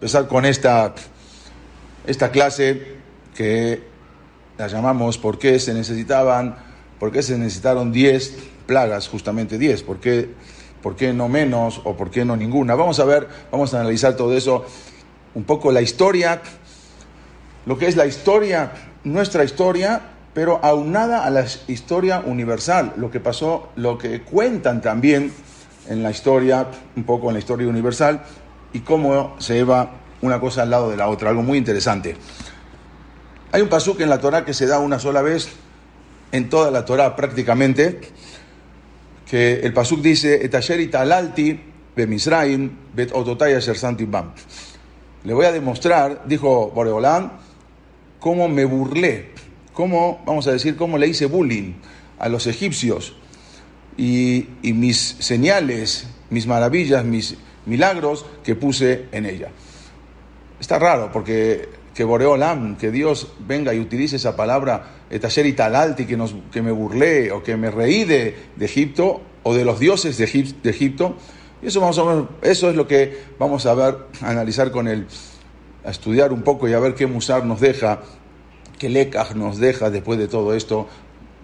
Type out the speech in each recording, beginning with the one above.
empezar con esta, esta clase que la llamamos ¿Por qué se necesitaban, por qué se necesitaron 10 plagas, justamente 10? ¿Por qué, ¿Por qué no menos o por qué no ninguna? Vamos a ver, vamos a analizar todo eso, un poco la historia, lo que es la historia, nuestra historia, pero aunada a la historia universal, lo que pasó, lo que cuentan también en la historia, un poco en la historia universal, y cómo se lleva una cosa al lado de la otra, algo muy interesante. Hay un pasuk en la Torah que se da una sola vez, en toda la Torah prácticamente, que el pasuk dice. Le voy a demostrar, dijo Boreolán, cómo me burlé, cómo, vamos a decir, cómo le hice bullying a los egipcios y mis señales, mis maravillas, mis milagros que puse en ella. Está raro porque que Boreolam, que Dios venga y utilice esa palabra etasher y que, nos, que me burlé o que me reí de, Egipto o de los dioses de, Egipto. Y eso, vamos a eso es lo que vamos a ver, a analizar con él, a estudiar un poco y a ver qué Musar nos deja, qué Lekaj nos deja después de todo esto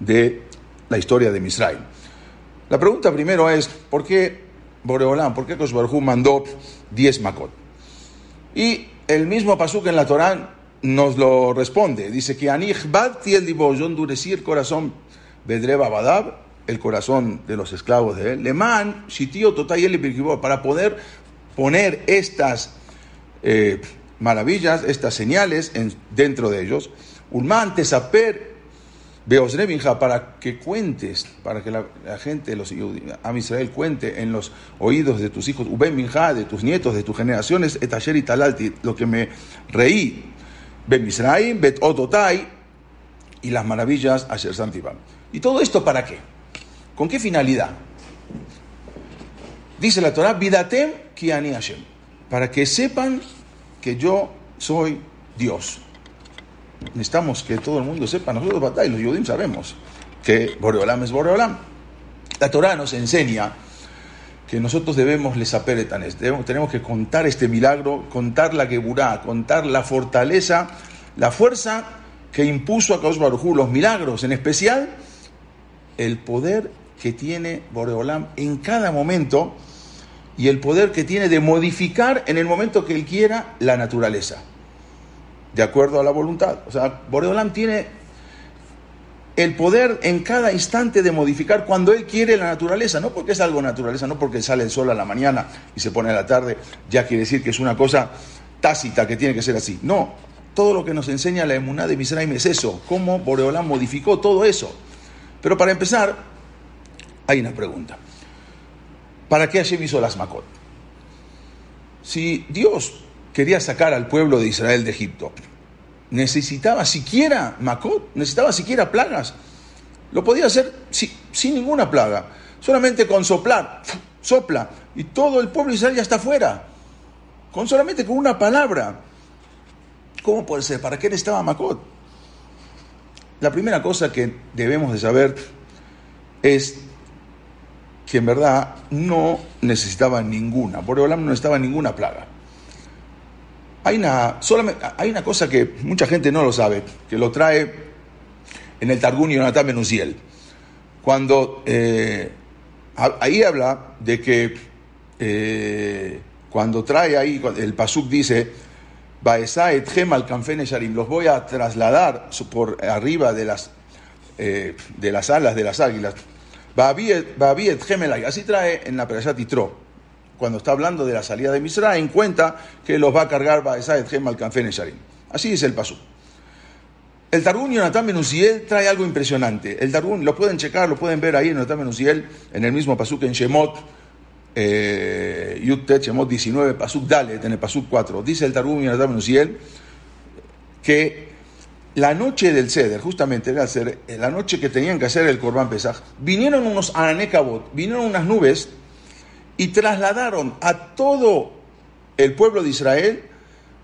de la historia de Misraim. La pregunta primero es, ¿por qué Boreolam, por qué Kosbarjú mandó 10 Makot? Y el mismo Pasuk en la Torán nos lo responde. Dice que Anich Bati el yo endurecí el corazón Bedreba Badab, el corazón de los esclavos de él. Leman, Shitio Totayel para poder poner estas eh, maravillas, estas señales en, dentro de ellos. Ulman Tesaper para que cuentes, para que la, gente, los a cuente en los oídos de tus hijos, de tus nietos, de tus generaciones, Etasher y Talalti, lo que me reí, Ben Bet Ototai, y las maravillas Santiban. ¿Y todo esto para qué? ¿Con qué finalidad? Dice la Torah, Vidatem Kiani Hashem, para que sepan que yo soy Dios necesitamos que todo el mundo sepa, nosotros batalla, los judíos sabemos que Boreolam es Boreolam. La Torah nos enseña que nosotros debemos les tenemos que contar este milagro, contar la Geburá, contar la fortaleza, la fuerza que impuso a Kaos Barujú, los milagros, en especial el poder que tiene Boreolam en cada momento y el poder que tiene de modificar en el momento que él quiera la naturaleza de acuerdo a la voluntad. O sea, Boreolam tiene el poder en cada instante de modificar cuando Él quiere la naturaleza, no porque es algo naturaleza, no porque sale el sol a la mañana y se pone a la tarde, ya quiere decir que es una cosa tácita que tiene que ser así. No, todo lo que nos enseña la emuná de Misraim es eso, cómo Boreolam modificó todo eso. Pero para empezar, hay una pregunta. ¿Para qué Hashem hizo las Makot? Si Dios quería sacar al pueblo de Israel de Egipto. Necesitaba siquiera Macot, necesitaba siquiera plagas. Lo podía hacer sin ninguna plaga, solamente con soplar, sopla, y todo el pueblo de Israel ya está fuera, con solamente con una palabra. ¿Cómo puede ser? ¿Para qué necesitaba Macot? La primera cosa que debemos de saber es que en verdad no necesitaba ninguna, por no necesitaba ninguna plaga. Hay una, solamente, hay una cosa que mucha gente no lo sabe, que lo trae en el Targum Yonatán Menuziel. Cuando eh, ahí habla de que eh, cuando trae ahí, el Pasuk dice, los voy a trasladar por arriba de las, eh, de las alas de las águilas. Así trae en la Perashat Titro cuando está hablando de la salida de Misra, en cuenta que los va a cargar Baesaed Gemal Kanfen Sharim. Así dice el pasú. El Targum Yonatán Menuziel trae algo impresionante. El Targum, lo pueden checar, lo pueden ver ahí en Yonatán Menuziel, en el mismo pasuk en Shemot, eh, Shemot 19, pasuk Dalet, en el pasuk 4. Dice el Targum Yonatán Menuziel que la noche del Ceder, justamente la noche que tenían que hacer el Corban Pesach, vinieron unos Ananekabot, vinieron unas nubes y trasladaron a todo el pueblo de Israel,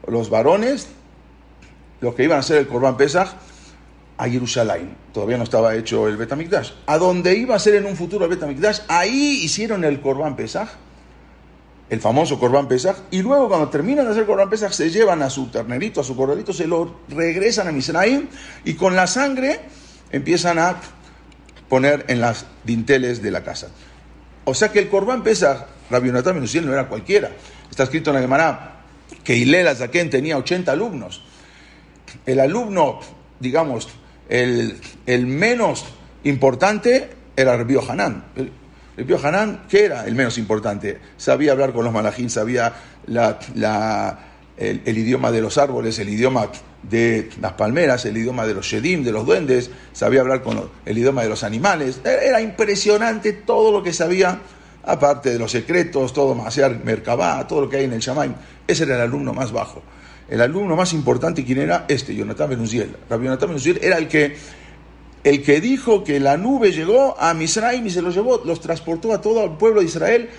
los varones, los que iban a hacer el Corban Pesach, a Jerusalén. Todavía no estaba hecho el Betamikdash. A donde iba a ser en un futuro el Betamikdash, ahí hicieron el Corban Pesach el famoso Corban Pesach, y luego cuando terminan de hacer Corban Pesach se llevan a su ternerito, a su corderito, se lo regresan a Misraim y con la sangre empiezan a poner en las dinteles de la casa. O sea que el Corban Pesach, Rabbi Yonatan Menusiel no era cualquiera. Está escrito en la Gemara que Hilela Zaken tenía 80 alumnos. El alumno, digamos, el, el menos importante era Rabbi Hanan. Rabbi Hanan, ¿qué era el menos importante? Sabía hablar con los malajín, sabía la, el, idioma de los árboles, el idioma de las palmeras, el idioma de los shedim, de los duendes, sabía hablar con el idioma de los animales. Era impresionante todo lo que sabía, aparte de los secretos, todo Merkabah, todo lo que hay en el Shamaim. Ese era el alumno más bajo. El alumno más importante, ¿quién era? Este, Jonathan Benuziel. Rabbi Jonathan Benuziel era el que, el que dijo que la nube llegó a Misraim y se los llevó, los transportó a todo el pueblo de Israel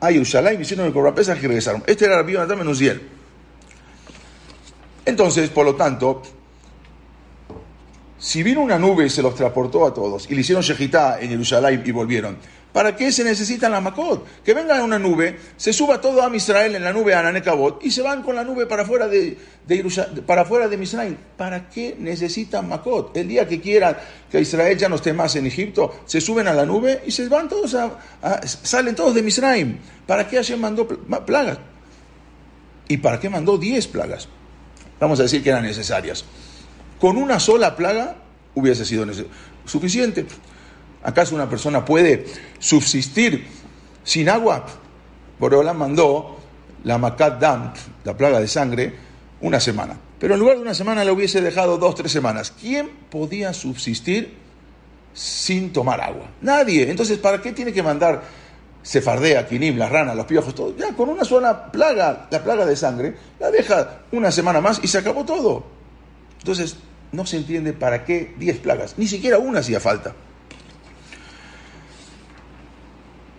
a Yerushalayim, hicieron el Corrapesa y regresaron. Este era Rabbi Jonathan Benuziel. Entonces, por lo tanto, si vino una nube y se los transportó a todos y le hicieron shejitá en Jerusalén y volvieron, ¿para qué se necesitan la Makot? Que venga una nube, se suba todo a Israel en la nube a Nanekabot y se van con la nube para fuera de, para de Misraim. ¿Para qué necesitan Makot? El día que quieran que Israel ya no esté más en Egipto, se suben a la nube y se van todos a, a salen todos de Misraim. ¿Para qué Hashem mandó plagas? ¿Y para qué mandó 10 plagas? Vamos a decir que eran necesarias. Con una sola plaga hubiese sido suficiente. ¿Acaso una persona puede subsistir sin agua? Boreolán mandó la Makat Dam, la plaga de sangre, una semana. Pero en lugar de una semana le hubiese dejado dos, tres semanas. ¿Quién podía subsistir sin tomar agua? Nadie. Entonces, ¿para qué tiene que mandar Sefardea, Quinim, las ranas, los piojos, todo. Ya con una sola plaga, la plaga de sangre, la deja una semana más y se acabó todo. Entonces, no se entiende para qué 10 plagas, ni siquiera una hacía falta.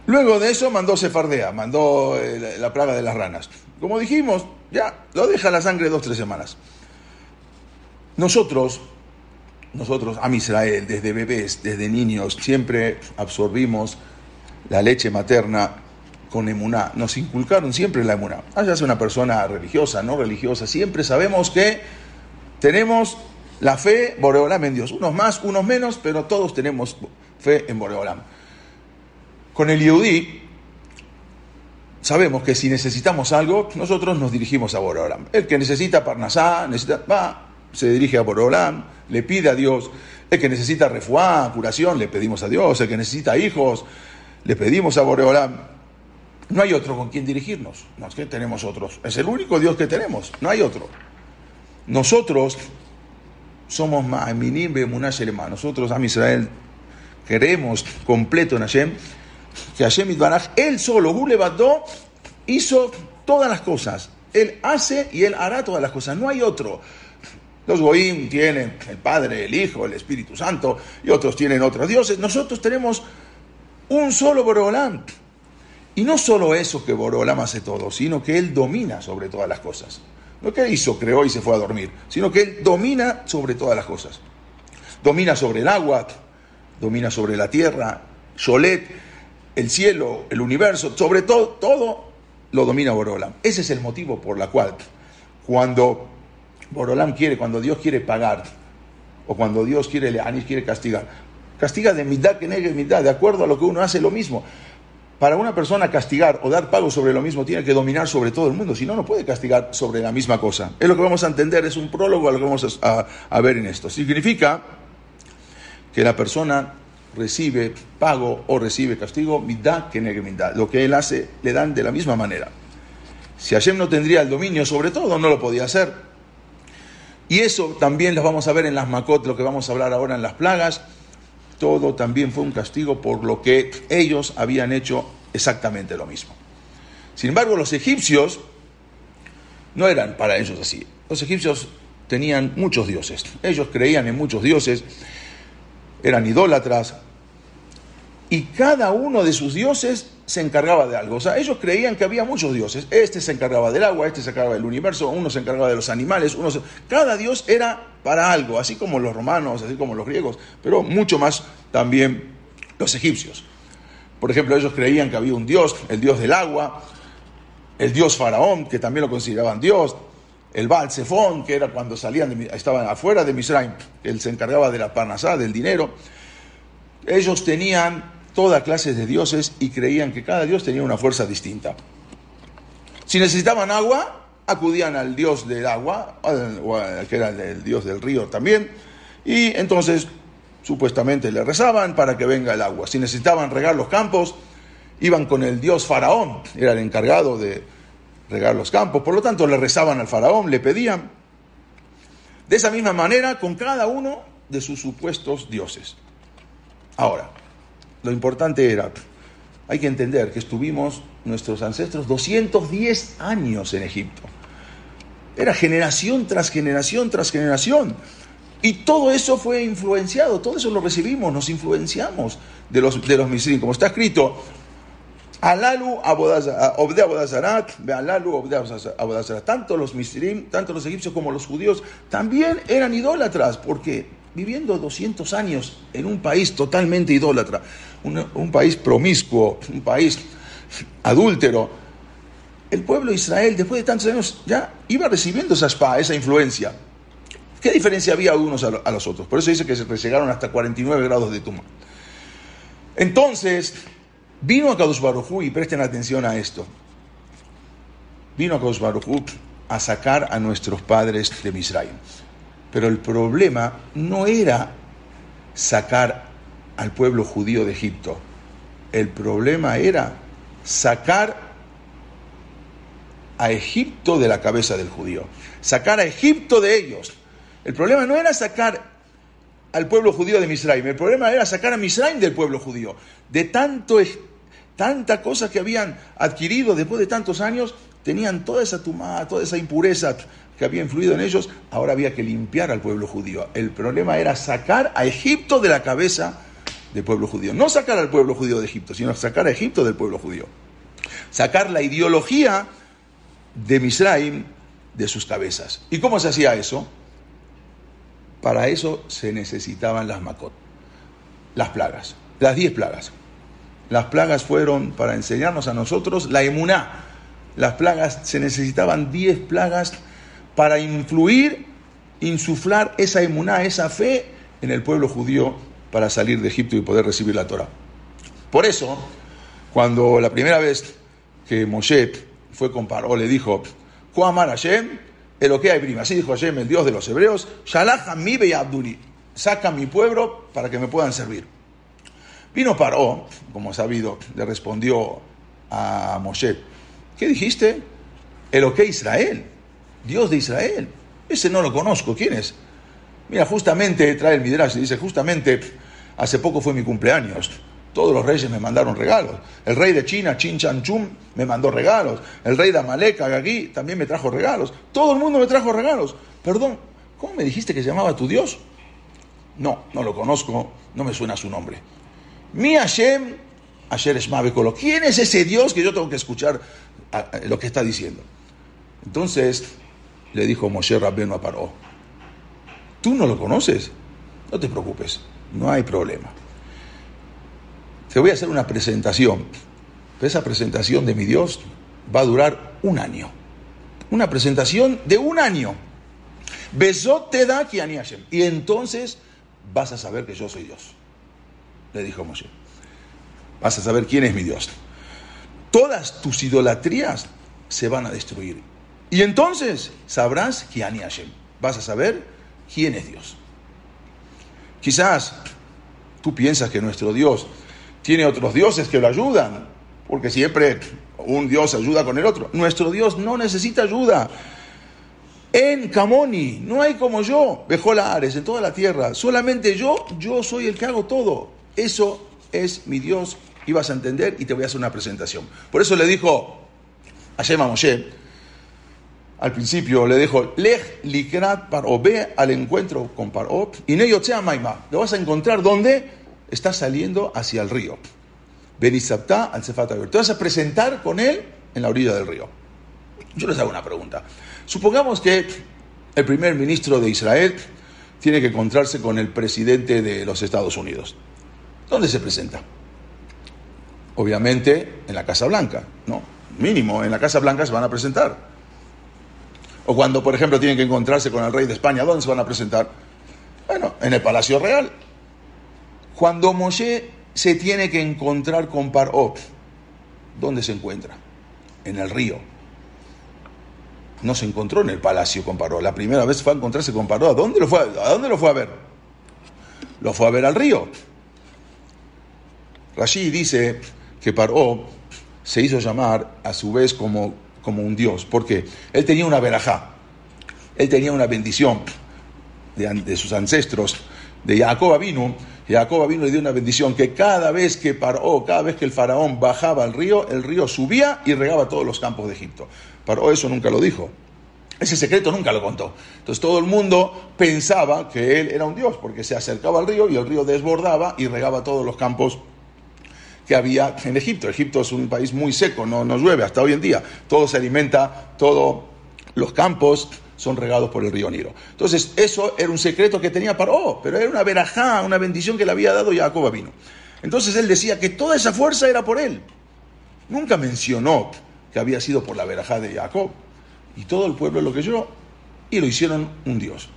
Luego de eso mandó Sefardea, mandó eh, la plaga de las ranas. Como dijimos, ya lo deja la sangre dos, tres semanas. Nosotros, nosotros, a Israel, desde bebés, desde niños, siempre absorbimos la leche materna con emuná. Nos inculcaron siempre la emuná. Haya sea una persona religiosa, no religiosa, siempre sabemos que tenemos la fe Boreolam en Dios. Unos más, unos menos, pero todos tenemos fe en Boreolam. Con el Yehudí sabemos que si necesitamos algo, nosotros nos dirigimos a Boreolam. El que necesita Parnasá, necesita, va, se dirige a Boreolam, le pide a Dios. El que necesita refuá, curación, le pedimos a Dios. El que necesita hijos, le pedimos a Boreolam, no hay otro con quien dirigirnos, no es que tenemos otros, es el único Dios que tenemos, no hay otro. Nosotros somos Ma'aminim Bemunash nosotros, a Israel, queremos completo en Hashem, que Hashem Itbaraj, él solo, Gulebadó, hizo todas las cosas. Él hace y él hará todas las cosas, no hay otro. Los Goim tienen el Padre, el Hijo, el Espíritu Santo, y otros tienen otros dioses. Nosotros tenemos un solo Borolam. Y no solo eso que Borolam hace todo, sino que Él domina sobre todas las cosas. No que hizo, creó y se fue a dormir, sino que Él domina sobre todas las cosas. Domina sobre el agua, domina sobre la tierra, Sholet, el cielo, el universo, sobre todo, todo lo domina Borolam. Ese es el motivo por la cual cuando Borolam quiere, cuando Dios quiere pagar, o cuando Dios quiere, quiere castigar, Castiga de mitad que negue mitad, de acuerdo a lo que uno hace lo mismo. Para una persona castigar o dar pago sobre lo mismo tiene que dominar sobre todo el mundo, si no, no puede castigar sobre la misma cosa. Es lo que vamos a entender, es un prólogo a lo que vamos a, ver en esto. Significa que la persona recibe pago o recibe castigo, mitad que negue mitad. Lo que él hace le dan de la misma manera. Si Hashem no tendría el dominio sobre todo, no lo podía hacer. Y eso también lo vamos a ver en las Makot, lo que vamos a hablar ahora en las plagas todo también fue un castigo por lo que ellos habían hecho exactamente lo mismo. Sin embargo, los egipcios no eran para ellos así. Los egipcios tenían muchos dioses. Ellos creían en muchos dioses, eran idólatras, y cada uno de sus dioses se encargaba de algo. O sea, ellos creían que había muchos dioses. Este se encargaba del agua, este se encargaba del universo, uno se encargaba de los animales, uno cada dios era para algo, así como los romanos, así como los griegos, pero mucho más también los egipcios. Por ejemplo, ellos creían que había un dios, el dios del agua, el dios faraón, que también lo consideraban dios, el Baal que era cuando salían, de, estaban afuera de Misraim, él se encargaba de la parnasá, del dinero. Ellos tenían toda clase de dioses y creían que cada dios tenía una fuerza distinta. Si necesitaban agua, acudían al dios del agua, que era el dios del río también, y entonces supuestamente le rezaban para que venga el agua. Si necesitaban regar los campos, iban con el dios faraón, era el encargado de regar los campos, por lo tanto le rezaban al faraón, le pedían. De esa misma manera con cada uno de sus supuestos dioses. Ahora, lo importante era, hay que entender que estuvimos nuestros ancestros 210 años en Egipto. Era generación tras generación tras generación. Y todo eso fue influenciado, todo eso lo recibimos, nos influenciamos de los, de los. Como está escrito, Alalu obde abodazarat, alalu obde Tanto los misrim, tanto los egipcios como los judíos también eran idólatras, porque viviendo 200 años en un país totalmente idólatra, un, país promiscuo, un país adúltero, el pueblo de Israel, después de tantos años, ya iba recibiendo esa spa, esa influencia. ¿Qué diferencia había unos a los otros? Por eso dice que se llegaron hasta 49 grados de tuma. Entonces, vino a Kadosh Barujú, y presten atención a esto, vino a Kadosh Barujú a sacar a nuestros padres de Misraim. Pero el problema no era sacar al pueblo judío de Egipto. El problema era sacar a Egipto de la cabeza del judío. Sacar a Egipto de ellos. El problema no era sacar al pueblo judío de Misraim. El problema era sacar a Misraim del pueblo judío. De tanto, tanta cosa que habían adquirido después de tantos años, tenían toda esa tumada, toda esa impureza, que había influido en ellos, ahora había que limpiar al pueblo judío. El problema era sacar a Egipto de la cabeza del pueblo judío. No sacar al pueblo judío de Egipto, sino sacar a Egipto del pueblo judío. Sacar la ideología de Misraim de sus cabezas. ¿Y cómo se hacía eso? Para eso se necesitaban las Makot, las plagas, las diez plagas. Las plagas fueron para enseñarnos a nosotros la emuná. Las plagas, se necesitaban diez plagas para influir, insuflar esa emuná, esa fe en el pueblo judío para salir de Egipto y poder recibir la Torah. Por eso, cuando la primera vez que Moshe fue con Paró, le dijo, Kuamar Hashem, que hay prima, así dijo Hashem, el Dios de los hebreos, Shalach mi Abduli, saca a mi pueblo para que me puedan servir. Vino Paró, como sabido, le respondió a Moshe, ¿qué dijiste? que Israel. Dios de Israel. Ese no lo conozco. ¿Quién es? Mira, justamente trae el Midrash y dice, justamente hace poco fue mi cumpleaños. Todos los reyes me mandaron regalos. El rey de China, Chin Chan Chum, me mandó regalos. El rey de Amalek, Agagí, también me trajo regalos. Todo el mundo me trajo regalos. Perdón, ¿cómo me dijiste que se llamaba tu Dios? No, no lo conozco, no me suena su nombre. Mi Hashem, Asher Esmabekolo. ¿Quién es ese Dios que yo tengo que escuchar lo que está diciendo? Entonces, le dijo Moshe Rabbenu a Paró, tú no lo conoces, no te preocupes, no hay problema. Te voy a hacer una presentación, esa presentación de mi Dios va a durar un año. Una presentación de un año. Besote da Y entonces vas a saber que yo soy Dios. Le dijo Moshe. Vas a saber quién es mi Dios. Todas tus idolatrías se van a destruir. Y entonces sabrás quién Hashem. Vas a saber quién es Dios. Quizás tú piensas que nuestro Dios tiene otros dioses que lo ayudan, porque siempre un Dios ayuda con el otro. Nuestro Dios no necesita ayuda. En Camoni no hay como yo, Ares, en toda la tierra. Solamente yo, yo soy el que hago todo. Eso es mi Dios y vas a entender y te voy a hacer una presentación. Por eso le dijo a Shema Moshe, al principio le dijo, Lej likrat paro, ve al encuentro con paro, y no yotzea maima. Lo vas a encontrar donde está saliendo hacia el río. Benisapta al Te vas a presentar con él en la orilla del río. Yo les hago una pregunta. Supongamos que el primer ministro de Israel tiene que encontrarse con el presidente de los Estados Unidos. ¿Dónde se presenta? Obviamente en la Casa Blanca, ¿no? mínimo, en la Casa Blanca se van a presentar. O cuando, por ejemplo, tienen que encontrarse con el rey de España, ¿dónde se van a presentar? Bueno, en el Palacio Real. Cuando Moshe se tiene que encontrar con Paró, ¿dónde se encuentra? En el río. No se encontró en el palacio con Paró. La primera vez fue a encontrarse con Paró. ¿A dónde lo fue a, dónde lo fue a ver? Lo fue a ver al río. Rashi dice que Paró se hizo llamar a su vez como, como un dios. porque Él tenía una verajá. Él tenía una bendición de, sus ancestros, de Jacob vino Jacob vino le dio una bendición que cada vez que paró, cada vez que el faraón bajaba al río, el río subía y regaba todos los campos de Egipto. Paró eso nunca lo dijo. Ese secreto nunca lo contó. Entonces todo el mundo pensaba que él era un dios, porque se acercaba al río y el río desbordaba y regaba todos los campos que había en Egipto. Egipto es un país muy seco, no, no llueve hasta hoy en día. Todo se alimenta, todos los campos, son regados por el río Nilo. Entonces, eso era un secreto que tenía Paró, pero era una verajá, una bendición que le había dado Jacob vino. Entonces él decía que toda esa fuerza era por él. Nunca mencionó que había sido por la verajá de Jacob. Y todo el pueblo lo creyó y lo hicieron un Dios.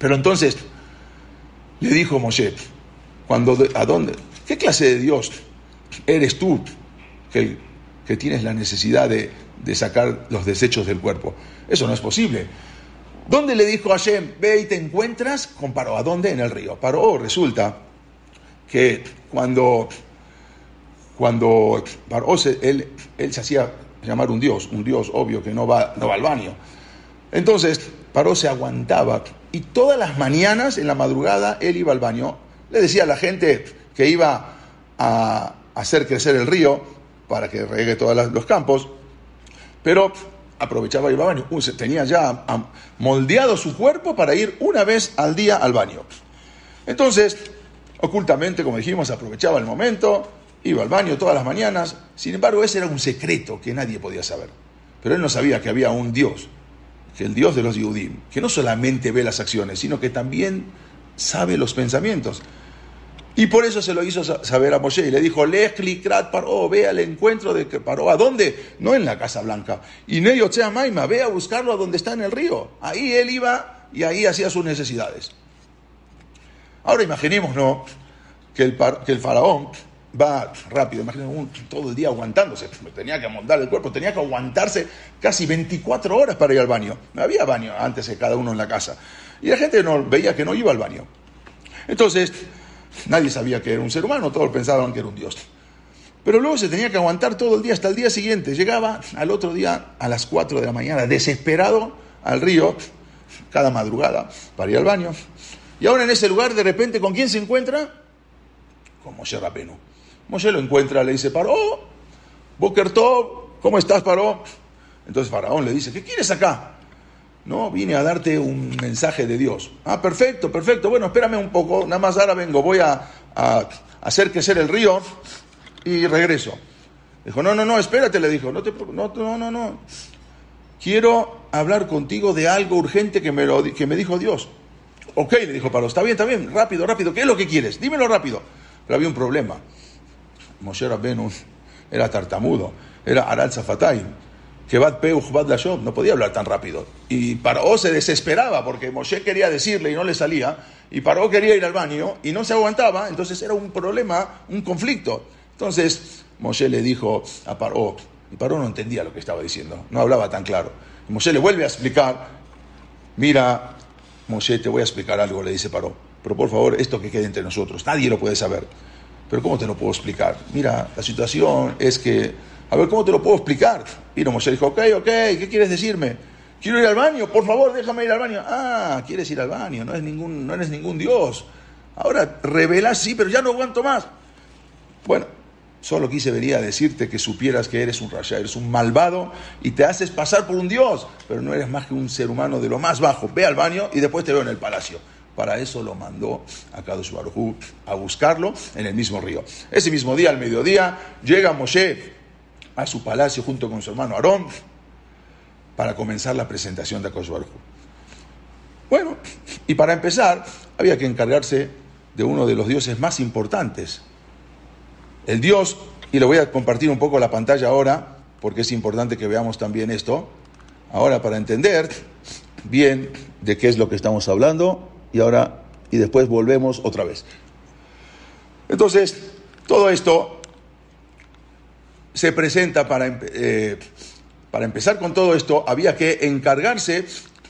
Pero entonces le dijo Moshe, cuando, ¿a dónde? ¿Qué clase de Dios eres tú que, que tienes la necesidad de, de sacar los desechos del cuerpo? Eso no es posible. ¿Dónde le dijo a Hashem, ve y te encuentras con Paró? ¿A dónde? En el río. Paró resulta que cuando, cuando Paró él, él se hacía llamar un dios, un dios obvio que no va, no va al baño. Entonces, Paró se aguantaba y todas las mañanas, en la madrugada, él iba al baño. Le decía a la gente que iba a hacer crecer el río para que regue todos los campos, pero aprovechaba ir al baño. Tenía ya moldeado su cuerpo para ir una vez al día al baño. Entonces, ocultamente, como dijimos, aprovechaba el momento, iba al baño todas las mañanas. Sin embargo, ese era un secreto que nadie podía saber. Pero él no sabía que había un Dios, que el Dios de los Yudim, que no solamente ve las acciones, sino que también sabe los pensamientos. Y por eso se lo hizo saber a Moshe y le dijo, Lechli Krat Paró, ve al encuentro de Paró. ¿A dónde? No en la Casa Blanca. Y Neyochea Maima, ve a buscarlo a donde está en el río. Ahí él iba y ahí hacía sus necesidades. Ahora imaginemos, ¿no? Que el, que el faraón va rápido, imagínense todo el día aguantándose, tenía que amontar el cuerpo, tenía que aguantarse casi 24 horas para ir al baño. No había baño antes de cada uno en la casa. Y la gente no, veía que no iba al baño. Entonces, Nadie sabía que era un ser humano, todos pensaban que era un dios. Pero luego se tenía que aguantar todo el día hasta el día siguiente. Llegaba al otro día a las 4 de la mañana, desesperado, al río, cada madrugada, para ir al baño. Y ahora en ese lugar, de repente, ¿con quién se encuentra? Con Moshe Rapeno. Moshe lo encuentra, le dice, Paró, Boker ¿cómo estás, Paró? Entonces Faraón le dice, ¿qué quieres acá? No, vine a darte un mensaje de Dios. Ah, perfecto, perfecto. Bueno, espérame un poco, nada más ahora vengo, voy a, hacer crecer el río y regreso. Dijo, no, no, no, espérate, le dijo, no, te, no, no, no, no. Quiero hablar contigo de algo urgente que me, lo, que me dijo Dios. Ok, le dijo Pablo, está bien, está bien, rápido, rápido, ¿qué es lo que quieres? Dímelo rápido. Pero había un problema. Moshe Rabbeinu era tartamudo, era Aral Zafatay que Bad Peuch Bad no podía hablar tan rápido. Y Paró se desesperaba porque Moshe quería decirle y no le salía, y Paró quería ir al baño y no se aguantaba, entonces era un problema, un conflicto. Entonces Moshe le dijo a Paró, y Paró no entendía lo que estaba diciendo, no hablaba tan claro. Y Moshe le vuelve a explicar, mira, Moshe, te voy a explicar algo, le dice Paró, pero por favor, esto que quede entre nosotros, nadie lo puede saber. Pero ¿cómo te lo puedo explicar? Mira, la situación es que a ver, ¿cómo te lo puedo explicar? Y Moshe dijo, ok, ok, ¿qué quieres decirme? Quiero ir al baño, por favor, déjame ir al baño. Ah, quieres ir al baño, no, eres ningún, no eres ningún Dios. Ahora, revelas sí, pero ya no aguanto más. Bueno, solo quise venir a decirte que supieras que eres un raya, eres un malvado y te haces pasar por un Dios, pero no eres más que un ser humano de lo más bajo. Ve al baño y después te veo en el palacio. Para eso lo mandó a Kadosh Baruj a buscarlo en el mismo río. Ese mismo día, al mediodía, llega Moshe a su palacio junto con su hermano Aarón para comenzar la presentación de Akash Bueno, y para empezar había que encargarse de uno de los dioses más importantes. El dios, y le voy a compartir un poco la pantalla ahora porque es importante que veamos también esto. Ahora, para entender bien de qué es lo que estamos hablando, y ahora, y después volvemos otra vez. Entonces, todo esto se presenta para, eh, para empezar con todo esto, había que encargarse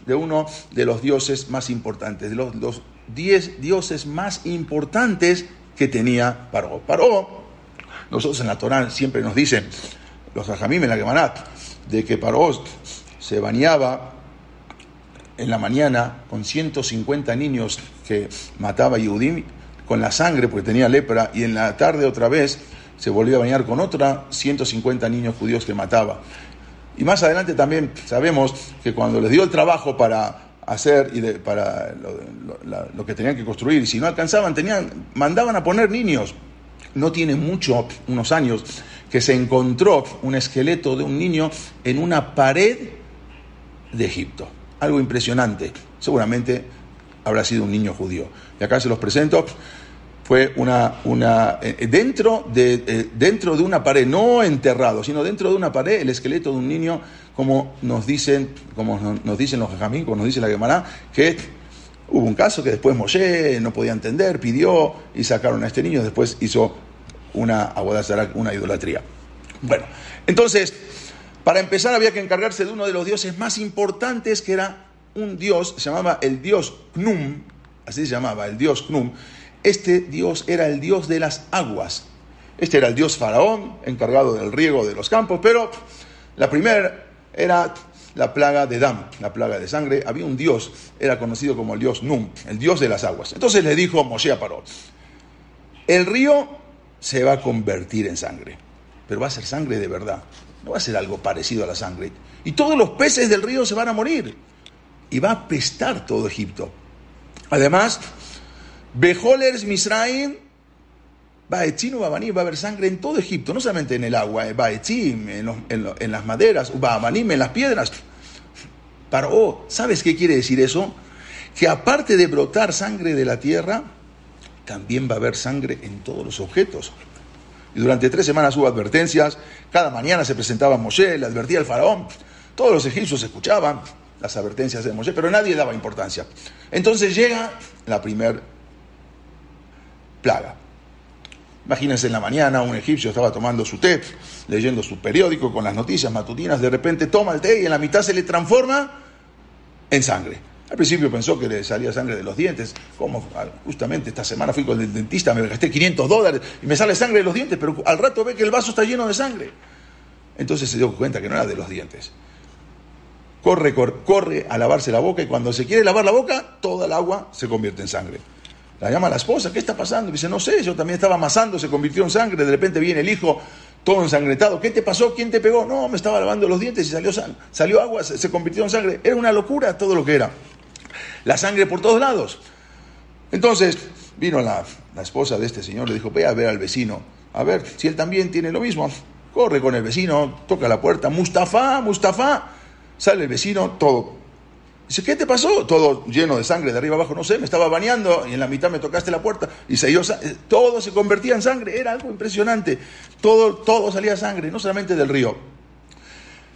de uno de los dioses más importantes, de los, los diez dioses más importantes que tenía Paró. Paró, nosotros en la Torá siempre nos dicen, los Ajamim en la Gemanat, de que Paró se bañaba en la mañana con 150 niños que mataba Yehudim con la sangre porque tenía lepra y en la tarde otra vez se volvió a bañar con otra 150 niños judíos que mataba. Y más adelante también sabemos que cuando les dio el trabajo para hacer y para lo, que tenían que construir, y si no alcanzaban, tenían, mandaban a poner niños. No tiene mucho, unos años, que se encontró un esqueleto de un niño en una pared de Egipto. Algo impresionante. Seguramente habrá sido un niño judío. Y acá se los presento. Fue una, una eh, dentro, de, eh, dentro de una pared, no enterrado, sino dentro de una pared, el esqueleto de un niño, como nos dicen, como nos dicen los jajamín, como nos dice la Gemara, que hubo un caso que después Moshe no podía entender, pidió y sacaron a este niño, después hizo una una idolatría. Bueno, entonces, para empezar había que encargarse de uno de los dioses más importantes que era un dios, se llamaba el dios Knum, así se llamaba, el dios Knum. Este dios era el dios de las aguas. Este era el dios faraón, encargado del riego de los campos, pero la primera era la plaga de Dam, la plaga de sangre. Había un dios, era conocido como el dios Num, el dios de las aguas. Entonces le dijo Moshe a Paró, el río se va a convertir en sangre, pero va a ser sangre de verdad, no va a ser algo parecido a la sangre. Y todos los peces del río se van a morir y va a apestar todo Egipto. Además, Beholers Misraim, Baetzim va a haber sangre en todo Egipto, no solamente en el agua, eh, Baetzim, en, en, las maderas, Baamanim, en las piedras. Paró, ¿sabes qué quiere decir eso? Que aparte de brotar sangre de la tierra, también va a haber sangre en todos los objetos. Y durante tres semanas hubo advertencias, cada mañana se presentaba Moshe, le advertía al faraón, todos los egipcios escuchaban, las advertencias de Moshe, pero nadie daba importancia. Entonces llega la primer plaga. Imagínense en la mañana, un egipcio estaba tomando su té, leyendo su periódico con las noticias matutinas, de repente toma el té y en la mitad se le transforma en sangre. Al principio pensó que le salía sangre de los dientes, como justamente esta semana fui con el dentista, me gasté 500 dólares y me sale sangre de los dientes, pero al rato ve que el vaso está lleno de sangre. Entonces se dio cuenta que no era de los dientes, corre, corre, a lavarse la boca y cuando se quiere lavar la boca, toda el agua se convierte en sangre. La llama la esposa, ¿qué está pasando? dice, no sé, yo también estaba amasando, se convirtió en sangre, de repente viene el hijo todo ensangrentado, ¿qué te pasó? ¿Quién te pegó? No, me estaba lavando los dientes y salió, salió agua, se, convirtió en sangre. Era una locura todo lo que era. La sangre por todos lados. Entonces vino la, la esposa de este señor, le dijo, ve a ver al vecino, a ver si él también tiene lo mismo. Corre con el vecino, toca la puerta, Mustafa, Mustafa. Sale el vecino, todo. Dice, ¿qué te pasó? Todo lleno de sangre, de arriba abajo, no sé, me estaba bañando y en la mitad me tocaste la puerta y se eh, todo se convertía en sangre, era algo impresionante. Todo, todo salía sangre, no solamente del río.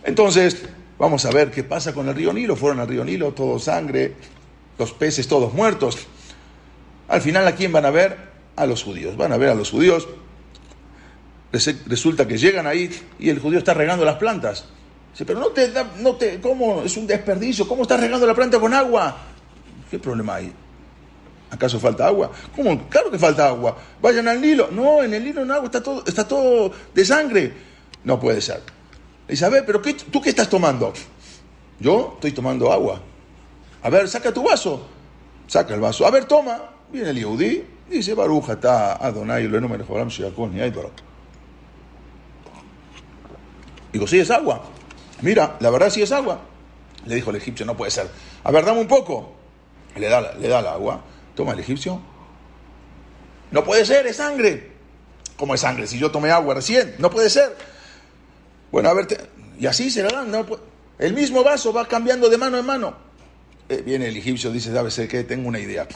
Entonces, vamos a ver qué pasa con el río Nilo. Fueron al río Nilo, todo sangre, los peces todos muertos. Al final, ¿a quién van a ver? A los judíos. Van a ver a los judíos. Resulta que llegan ahí y el judío está regando las plantas pero no te da, no te, ¿cómo? Es un desperdicio, ¿cómo estás regando la planta con agua? ¿Qué problema hay? ¿Acaso falta agua? ¿Cómo? Claro que falta agua. Vayan al Nilo. No, en el Nilo no agua está todo, está todo de sangre. No puede ser. dice, a ver, pero qué, ¿tú qué estás tomando? Yo estoy tomando agua. A ver, saca tu vaso. Saca el vaso. A ver, toma. Viene el Yehudi. Dice, Baruja está Adonai, lo Digo, sí, es agua. Mira, la verdad sí es agua. Le dijo el egipcio, no puede ser. A ver, dame un poco. Le da, le da el agua. Toma el egipcio. No puede ser, es sangre. ¿Cómo es sangre? Si yo tomé agua recién, no puede ser. Bueno, a ver, y así se la dan. No el mismo vaso va cambiando de mano en mano. Eh, viene el egipcio, dice, ¿sabes qué? Tengo una idea.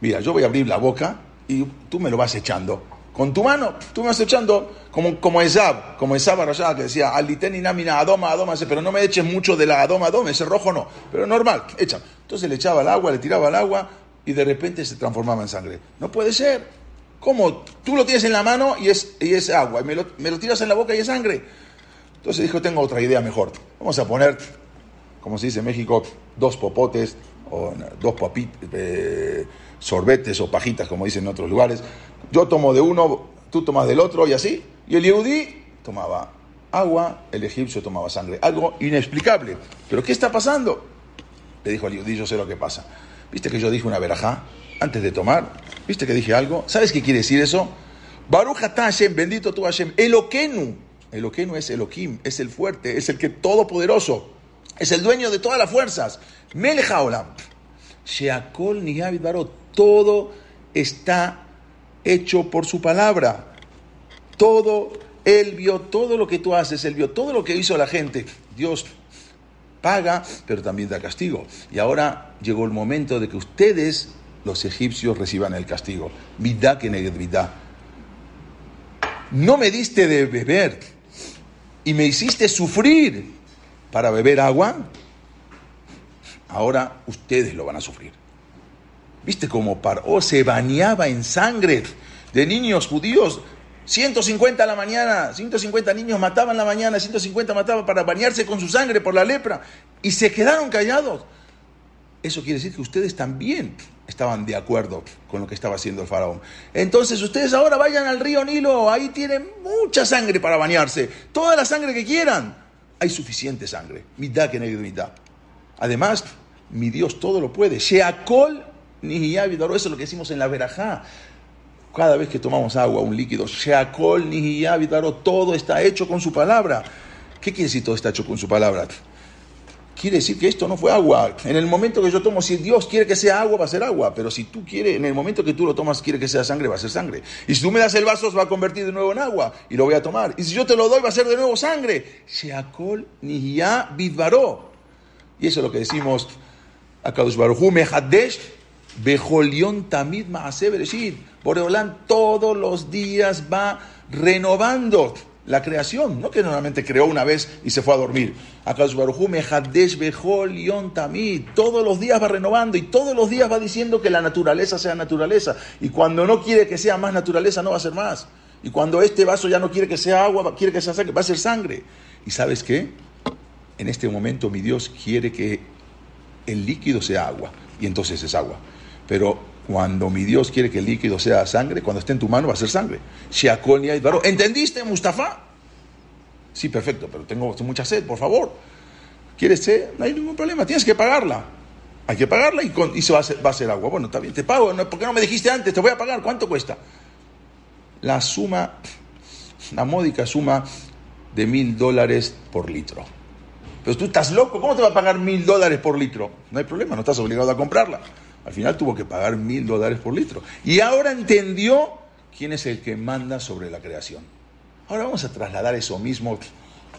Mira, yo voy a abrir la boca y tú me lo vas echando con tu mano, tú me vas echando como, como Esab, como Esab allá que decía, aliteni namina adoma, adoma, pero no me eches mucho de la adoma, adoma, ese rojo no, pero normal, echa. Entonces le echaba el agua, le tiraba el agua y de repente se transformaba en sangre. No puede ser. ¿Cómo? Tú lo tienes en la mano y es, y es agua, y me lo, tiras en la boca y es sangre. Entonces dijo, tengo otra idea mejor. Vamos a poner, como se dice en México, dos popotes o dos papit, eh, sorbetes o pajitas, como dicen en otros lugares. Yo tomo de uno, tú tomas del otro y así. Y el yehudí tomaba agua, el egipcio tomaba sangre. Algo inexplicable. ¿Pero qué está pasando? Le dijo al yehudí, yo sé lo que pasa. ¿Viste que yo dije una verajá antes de tomar? ¿Viste que dije algo? ¿Sabes qué quiere decir eso? Baruch Hashem, bendito tú Hashem, Eloquenu. Eloquenu es Elohim, es el fuerte, es el que todopoderoso, es el dueño de todas las fuerzas. Meleja Olam. Sheakol Niyavid Barot, todo está hecho por su palabra. Todo, Él vio todo lo que tú haces, Él vio todo lo que hizo la gente. Dios paga, pero también da castigo. Y ahora llegó el momento de que ustedes, los egipcios, reciban el castigo. Vidá que vidá. No me diste de beber y me hiciste sufrir para beber agua. Ahora ustedes lo van a sufrir. ¿Viste cómo Paró se bañaba en sangre de niños judíos? 150 a la mañana, 150 niños mataban la mañana, 150 mataban para bañarse con su sangre por la lepra y se quedaron callados. Eso quiere decir que ustedes también estaban de acuerdo con lo que estaba haciendo el faraón. Entonces ustedes ahora vayan al río Nilo, ahí tienen mucha sangre para bañarse, toda la sangre que quieran. Hay suficiente sangre, mitad que mitad. Además, mi Dios todo lo puede. Sheakol ni eso es lo que decimos en la verajá. Cada vez que tomamos agua, un líquido, Sheakol ni todo está hecho con su palabra. ¿Qué quiere decir todo está hecho con su palabra? Quiere decir que esto no fue agua. En el momento que yo tomo, si Dios quiere que sea agua, va a ser agua. Pero si tú quieres, en el momento que tú lo tomas, quiere que sea sangre, va a ser sangre. Y si tú me das el vaso, va a convertir de nuevo en agua y lo voy a tomar. Y si yo te lo doy, va a ser de nuevo sangre. Sheakol Nihya Bidvaró. Y eso es lo que decimos a Kadosh Baruj Mehadesh Bejolión Tamid Maase Boreolán todos los días va renovando la creación, no que normalmente creó una vez y se fue a dormir. Todos los días va renovando y todos los días va diciendo que la naturaleza sea naturaleza. Y cuando no quiere que sea más naturaleza, no va a ser más. Y cuando este vaso ya no quiere que sea agua, quiere que sea sangre, va a ser sangre. ¿Y sabes qué? En este momento mi Dios quiere que el líquido sea agua y entonces es agua. Pero cuando mi Dios quiere que el líquido sea sangre, cuando esté en tu mano va a ser sangre. ¿Entendiste, Mustafa? Sí, perfecto, pero tengo mucha sed, por favor. ¿Quieres sed? No hay ningún problema, tienes que pagarla. Hay que pagarla y, se va, a ser agua. Bueno, está bien, te pago. ¿Por qué no me dijiste antes? Te voy a pagar. ¿Cuánto cuesta? La suma, la módica suma de mil dólares por litro. Pero tú estás loco, ¿cómo te va a pagar mil dólares por litro? No hay problema, no estás obligado a comprarla. Al final tuvo que pagar mil dólares por litro. Y ahora entendió quién es el que manda sobre la creación. Ahora vamos a trasladar eso mismo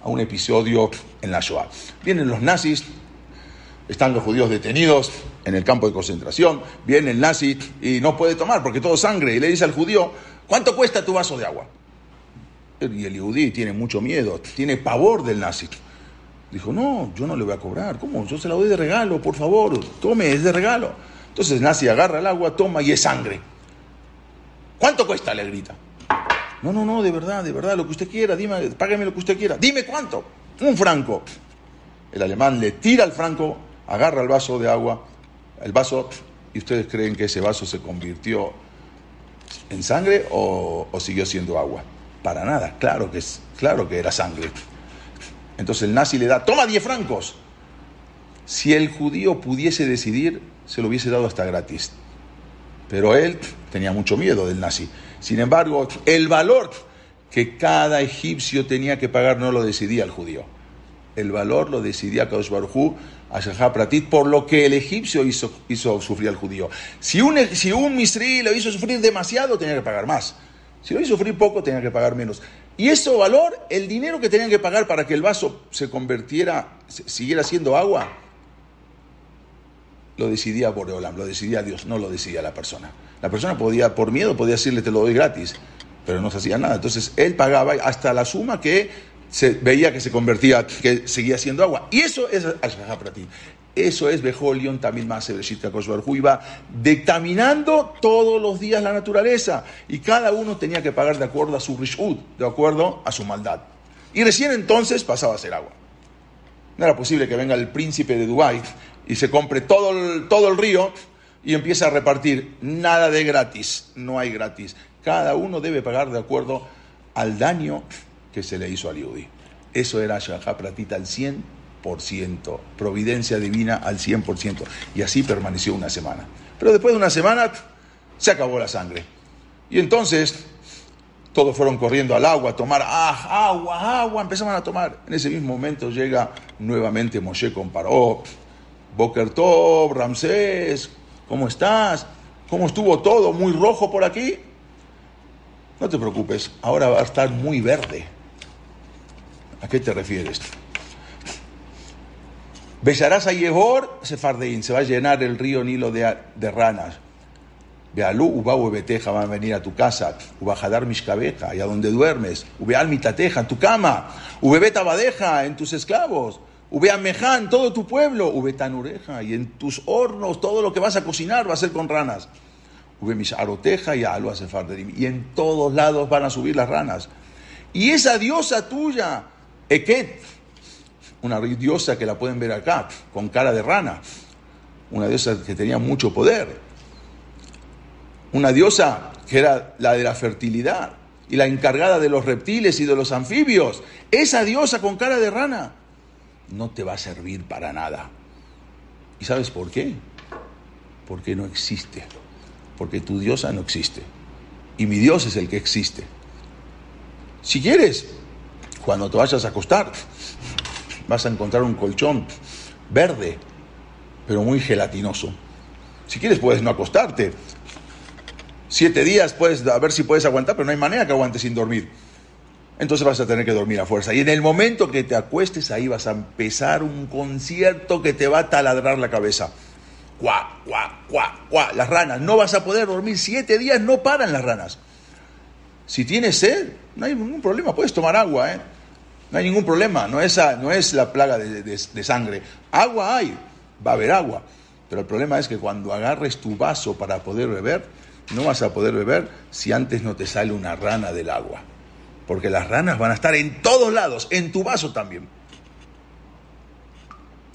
a un episodio en la Shoah. Vienen los nazis, están los judíos detenidos en el campo de concentración, viene el nazi y no puede tomar porque todo sangre. Y le dice al judío, ¿cuánto cuesta tu vaso de agua? Y el judío tiene mucho miedo, tiene pavor del nazi. Dijo, no, yo no le voy a cobrar. ¿Cómo? Yo se la doy de regalo, por favor, tome, es de regalo. Entonces nace, agarra el agua, toma y es sangre. ¿Cuánto cuesta? Le grita. No, no, no, de verdad, de verdad, lo que usted quiera, dime, págame lo que usted quiera. Dime cuánto. Un franco. El alemán le tira el franco, agarra el vaso de agua, el vaso, y ustedes creen que ese vaso se convirtió en sangre o, o siguió siendo agua. Para nada, claro que, es, claro que era sangre. Entonces el nazi le da, toma 10 francos. Si el judío pudiese decidir, se lo hubiese dado hasta gratis. Pero él tenía mucho miedo del nazi. Sin embargo, el valor que cada egipcio tenía que pagar no lo decidía el judío. El valor lo decidía Kadosh Baruj a Pratit, por lo que el egipcio hizo, sufrir al judío. Si un, si lo hizo sufrir demasiado, tenía que pagar más. Si lo hizo sufrir poco, tenía que pagar menos. Y ese valor, el dinero que tenían que pagar para que el vaso se convirtiera, siguiera siendo agua, lo decidía Boreolam, lo decidía Dios, no lo decidía la persona. La persona podía, por miedo, podía decirle te lo doy gratis. pero no se hacía nada. Entonces él pagaba hasta la suma que se veía que se convertía, que seguía siendo agua. Y eso es para ti. Eso es Bejolion también más y iba dictaminando todos los días la naturaleza y cada uno tenía que pagar de acuerdo a su rishud, de acuerdo a su maldad. Y recién entonces pasaba a ser agua. No era posible que venga el príncipe de Dubái y se compre todo el, todo el río y empiece a repartir. Nada de gratis, no hay gratis. Cada uno debe pagar de acuerdo al daño que se le hizo al Yudi. Eso era Shahá Pratita al 100%, providencia divina al 100%. Y así permaneció una semana. Pero después de una semana se acabó la sangre. Y entonces todos fueron corriendo al agua a tomar ah, agua, agua, empezaban a tomar. En ese mismo momento llega nuevamente Moshe con Paró. Boker Tov, Ramsés, ¿cómo estás? ¿Cómo estuvo todo? ¿Muy rojo por aquí? No te preocupes, ahora va a estar muy verde. ¿A qué te refieres? Besarás a Yehor, Sefardeín, se va a llenar el río Nilo de, de ranas. Bealú, uba ubeteja, van a venir a tu casa. Ubajadar mishkabeja, y a donde duermes. Ubeal mitateja, en tu cama. Ubebeta badeja, en tus esclavos. Ubeameján, todo tu pueblo. Ubetanureja, y en tus hornos, todo lo que vas a cocinar va a ser con ranas. Ubemisharoteja y alu sefarderim. Y en todos lados van a subir las ranas. Y esa diosa tuya, Eket, una diosa que la pueden ver acá, con cara de rana. Una diosa que tenía mucho poder una diosa que era la de la fertilidad y la encargada de los reptiles y de los anfibios. Esa diosa con cara de rana no te va a servir para nada. ¿Y sabes por qué? Porque no existe. Porque tu diosa no existe. Y mi Dios es el que existe. Si quieres, cuando te vayas a acostar, vas a encontrar un colchón verde, pero muy gelatinoso. Si quieres, puedes no acostarte, Siete días puedes, a ver si puedes aguantar, pero no hay manera que aguantes sin dormir. Entonces vas a tener que dormir a fuerza. Y en el momento que te acuestes, ahí vas a empezar un concierto que te va a taladrar la cabeza. Cuá, cuá, cuá, cuá. Las ranas. No vas a poder dormir siete días, no paran las ranas. Si tienes sed, no hay ningún problema, puedes tomar agua, ¿eh? No hay ningún problema, no es, no es la plaga de, de sangre. Agua hay, va a haber agua. Pero el problema es que cuando agarres tu vaso para poder beber, no vas a poder beber si antes no te sale una rana del agua. Porque las ranas van a estar en todos lados, en tu vaso también.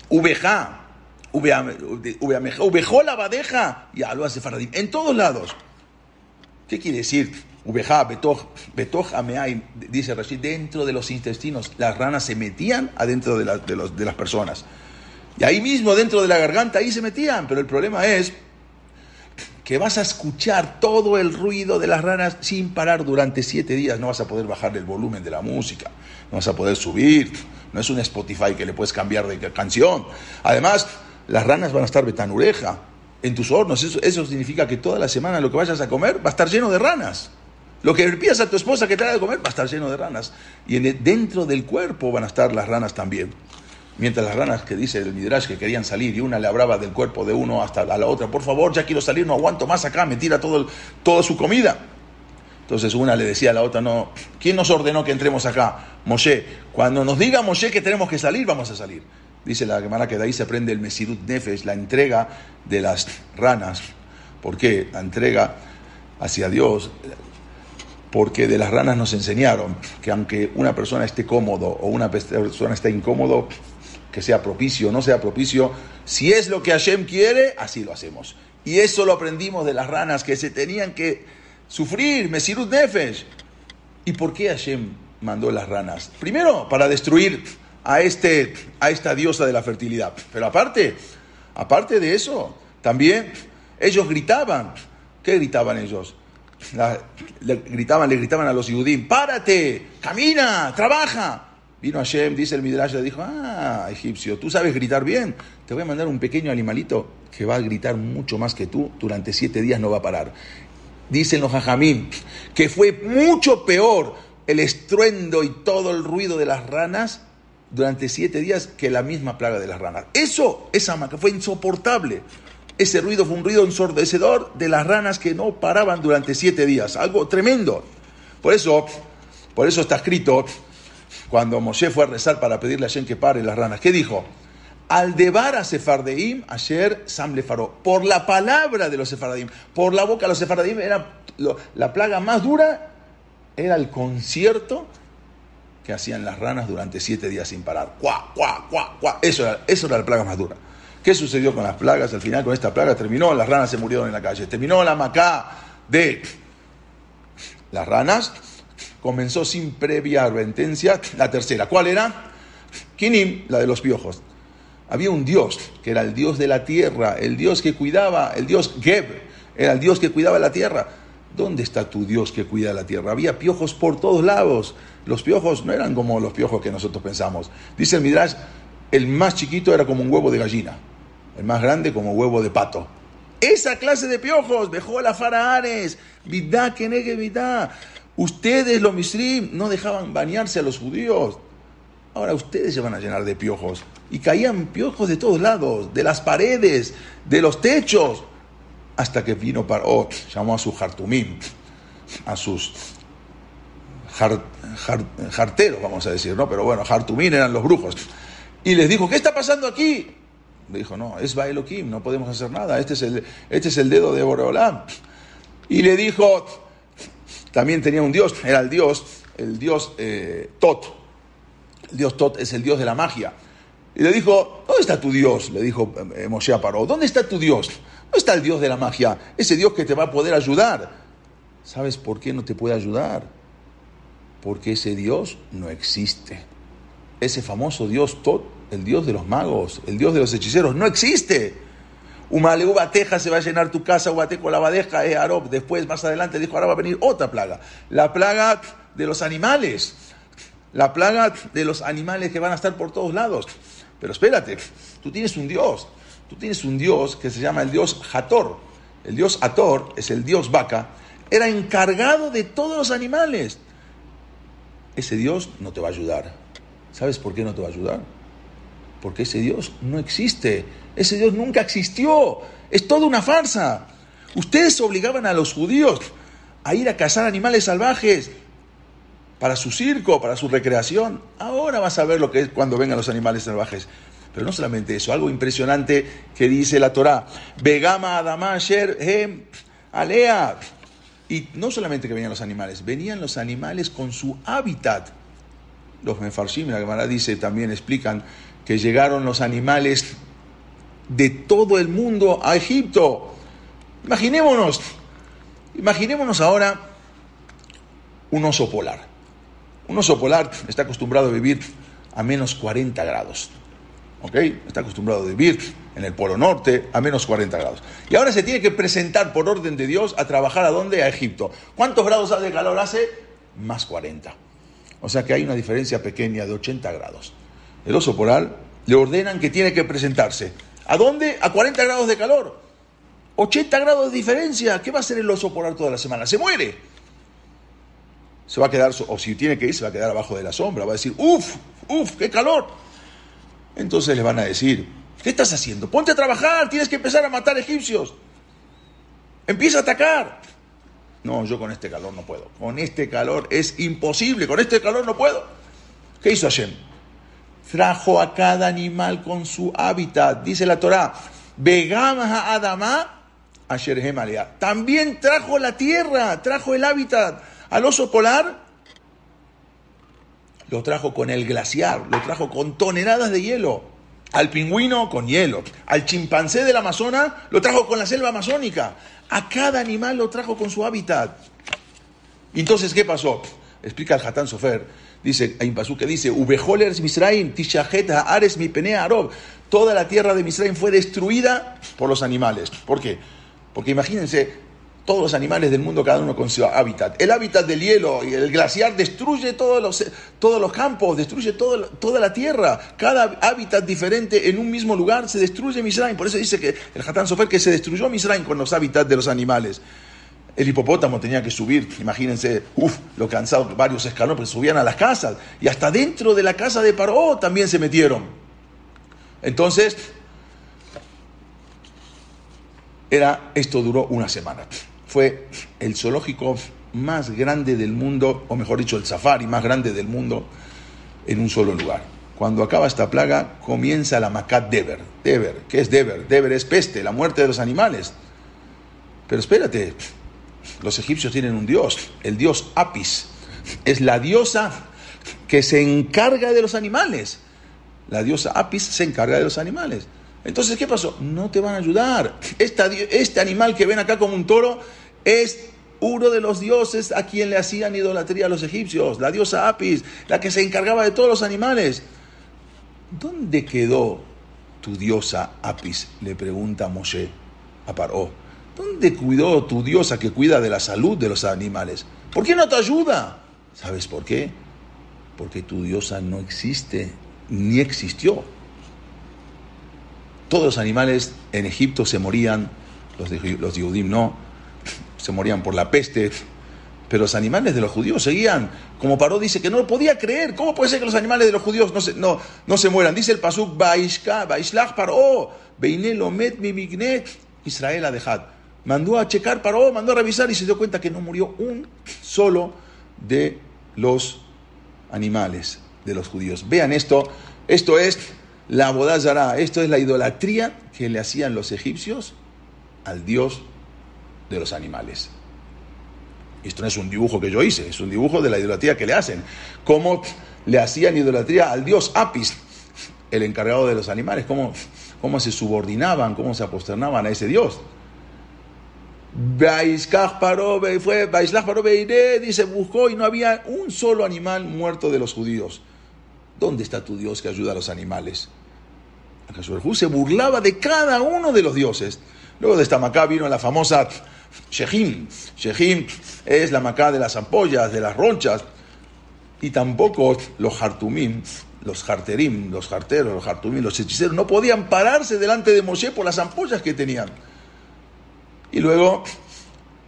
Uveja, uvejó la badeja y lo hace Faradim. En todos lados. ¿Qué quiere decir? Uveja, betoj, betoj ameay, dice Rashid, dentro de los intestinos. Las ranas se metían adentro de, de, de las personas. Y ahí mismo, dentro de la garganta, ahí se metían. Pero el problema es que vas a escuchar todo el ruido de las ranas sin parar durante siete días. No vas a poder bajar el volumen de la música, no vas a poder subir. No es un Spotify que le puedes cambiar de canción. Además, las ranas van a estar betanureja en tus hornos. Eso, significa que toda la semana lo que vayas a comer va a estar lleno de ranas. Lo que pidas a tu esposa que te haga de comer va a estar lleno de ranas. Y dentro del cuerpo van a estar las ranas también. Mientras las ranas que dice el Midrash que querían salir y una le hablaba del cuerpo de uno hasta a la otra, por favor, ya quiero salir, no aguanto más acá, me tira todo toda su comida. Entonces una le decía a la otra, no, ¿quién nos ordenó que entremos acá? Moshe. Cuando nos diga Moshe que tenemos que salir, vamos a salir. Dice la Gemara que de ahí se aprende el Mesirut Nefesh, la entrega de las ranas. ¿Por qué? La entrega hacia Dios. Porque de las ranas nos enseñaron que aunque una persona esté cómodo o una persona esté incómodo, que sea propicio o no sea propicio, si es lo que Hashem quiere, así lo hacemos. Y eso lo aprendimos de las ranas que se tenían que sufrir, Mesirut Nefesh. ¿Y por qué Hashem mandó las ranas? Primero, para destruir a, este, a esta diosa de la fertilidad. Pero aparte, aparte de eso, también ellos gritaban. ¿Qué gritaban ellos? le, gritaban, le gritaban a los judíos, párate, camina, trabaja. Vino Hashem, dice el Midrash, le dijo, ah, egipcio, tú sabes gritar bien, te voy a mandar un pequeño animalito que va a gritar mucho más que tú, durante siete días no va a parar. Dicen los hajamim que fue mucho peor el estruendo y todo el ruido de las ranas durante siete días que la misma plaga de las ranas. Eso, esa que fue insoportable. Ese ruido fue un ruido ensordecedor de las ranas que no paraban durante siete días, algo tremendo. Por eso, por eso está escrito, cuando Moshe fue a rezar para pedirle a Shem que pare las ranas, ¿qué dijo? Aldebar a Sefardeim, ayer Sam le faró. Por la palabra de los Sefardim, por la boca de los Sefardim, era la plaga más dura, era el concierto que hacían las ranas durante siete días sin parar. ¡Cuá, cuá, cuá, cuá! Eso era, eso era la plaga más dura. ¿Qué sucedió con las plagas? Al final, con esta plaga terminó, las ranas se murieron en la calle. Terminó la macá de las ranas, comenzó sin previa advertencia la tercera. ¿Cuál era? Kinim, la de los piojos. Había un Dios, que era el Dios de la tierra, el Dios que cuidaba, el Dios Geb, era el Dios que cuidaba la tierra. ¿Dónde está tu Dios que cuida la tierra? Había piojos por todos lados. Los piojos no eran como los piojos que nosotros pensamos. Dice el Midrash, el más chiquito era como un huevo de gallina, el más grande como huevo de pato. Esa clase de piojos, dejó la faraares, vidá que negue vidá. Ustedes, los misrim, no dejaban bañarse a los judíos. Ahora ustedes se van a llenar de piojos. Y caían piojos de todos lados, de las paredes, de los techos. Hasta que vino Parot, llamó a sus hartumim, a sus jarteros, vamos a decir, ¿no? Pero bueno, hartumim eran los brujos. Y les dijo, ¿qué está pasando aquí? Le dijo, no, es Baelokim, no podemos hacer nada, este es el, este es el dedo de Boreolam. Y le dijo, también tenía un dios, era el dios, el dios eh, Tot. El dios Tot es el dios de la magia. Y le dijo, ¿dónde está tu dios? Le dijo eh, Moshe Paró, ¿dónde está tu dios? ¿Dónde está el dios de la magia? Ese dios que te va a poder ayudar. ¿Sabes por qué no te puede ayudar? Porque ese dios no existe. Ese famoso dios Tot, el dios de los magos, el dios de los hechiceros, no existe. Umale bateja se va a llenar tu casa, ubateco la badeja, eh, Arob. Después, más adelante, dijo, ahora va a venir otra plaga. La plaga de los animales. La plaga de los animales que van a estar por todos lados. Pero espérate, tú tienes un Dios. Tú tienes un Dios que se llama el Dios Hator. El Dios Hator es el Dios vaca. Era encargado de todos los animales. Ese Dios no te va a ayudar. ¿Sabes por qué no te va a ayudar? Porque ese Dios no existe. Ese Dios nunca existió. Es toda una farsa. Ustedes obligaban a los judíos a ir a cazar animales salvajes para su circo, para su recreación. Ahora vas a ver lo que es cuando vengan los animales salvajes. Pero no solamente eso, algo impresionante que dice la Torá. Begama Adama Hem Alea. Y no solamente que venían los animales, venían los animales con su hábitat. Los Mefarshim, la Gemara dice, también explican que llegaron los animales de todo el mundo a Egipto. Imaginémonos, imaginémonos ahora un oso polar. Un oso polar está acostumbrado a vivir a menos 40 grados. ¿Ok? Está acostumbrado a vivir en el Polo Norte a menos 40 grados. Y ahora se tiene que presentar por orden de Dios a trabajar a dónde? A Egipto. ¿Cuántos grados de calor hace? Más 40. O sea que hay una diferencia pequeña de 80 grados. El oso polar le ordenan que tiene que presentarse ¿A dónde? A 40 grados de calor. 80 grados de diferencia. ¿Qué va a hacer el oso polar toda la semana? Se muere. Se va a quedar, o si tiene que ir, se va a quedar abajo de la sombra. Va a decir, uff, uff, qué calor. Entonces le van a decir, ¿qué estás haciendo? Ponte a trabajar, tienes que empezar a matar egipcios. Empieza a atacar. No, yo con este calor no puedo. Con este calor es imposible. Con este calor no puedo. ¿Qué hizo Hashem? Trajo a cada animal con su hábitat. Dice la Torah, Begama Adama Asher También trajo la tierra, trajo el hábitat. Al oso polar lo trajo con el glaciar, lo trajo con toneladas de hielo. Al pingüino con hielo. Al chimpancé del Amazonas lo trajo con la selva amazónica. A cada animal lo trajo con su hábitat. Entonces, ¿qué pasó? Explica el Hatán Sofer Dice, hay un pasú que dice, Misraim, Tishajet Ares mi penea Toda la tierra de Misraim fue destruida por los animales. ¿Por qué? Porque imagínense, todos los animales del mundo, cada uno con su hábitat. El hábitat del hielo y el glaciar destruye todos los, todos los campos, destruye todo, toda la tierra. Cada hábitat diferente en un mismo lugar se destruye Misraim. Por eso dice que el Hatán Sofer que se destruyó Misraim con los hábitats de los animales. El hipopótamo tenía que subir, imagínense, uff, lo cansado, varios escalones, pero subían a las casas. Y hasta dentro de la casa de Paró también se metieron. Entonces, era, esto duró una semana. Fue el zoológico más grande del mundo, o mejor dicho, el safari más grande del mundo, en un solo lugar. Cuando acaba esta plaga, comienza la Macat Deber. Deber, ¿qué es Deber? Deber es peste, la muerte de los animales. Pero espérate, los egipcios tienen un dios, el dios Apis. Es la diosa que se encarga de los animales. La diosa Apis se encarga de los animales. Entonces, ¿qué pasó? No te van a ayudar. este animal que ven acá como un toro es uno de los dioses a quien le hacían idolatría a los egipcios, la diosa Apis, la que se encargaba de todos los animales. ¿Dónde quedó tu diosa Apis? Le pregunta Moshe a Paró. ¿Dónde cuidó tu diosa que cuida de la salud de los animales? ¿Por qué no te ayuda? ¿Sabes por qué? Porque tu diosa no existe ni existió. Todos los animales en Egipto se morían, los, de, no, se morían por la peste, pero los animales de los judíos seguían. Como Paró dice que no lo podía creer. ¿Cómo puede ser que los animales de los judíos no se, no, no se mueran? Dice el Pasuk, Baishlach Paró, Beinelomet Mimignet, Israel Adejad. Mandó a checar Paró, mandó a revisar y se dio cuenta que no murió un solo de los animales de los judíos. Vean esto, esto es la bodazara, esto es la idolatría que le hacían los egipcios al dios de los animales. Esto no es un dibujo que yo hice, es un dibujo de la idolatría que le hacen. Cómo le hacían idolatría al dios Apis, el encargado de los animales, cómo, cómo se subordinaban, cómo se aposternaban a ese dios. Fue, dice, buscó y no había un solo animal muerto de los judíos. ¿Dónde está tu Dios que ayuda a los animales? Jesús se burlaba de cada uno de los dioses. Luego de esta Macá vino la famosa Shehim. Shehim es la Macá de las ampollas, de las ronchas. Y tampoco los Hartumim, los Harterim, los Harteros, los Hartumim, los hechiceros, no podían pararse delante de Moshe por las ampollas que tenían. Y luego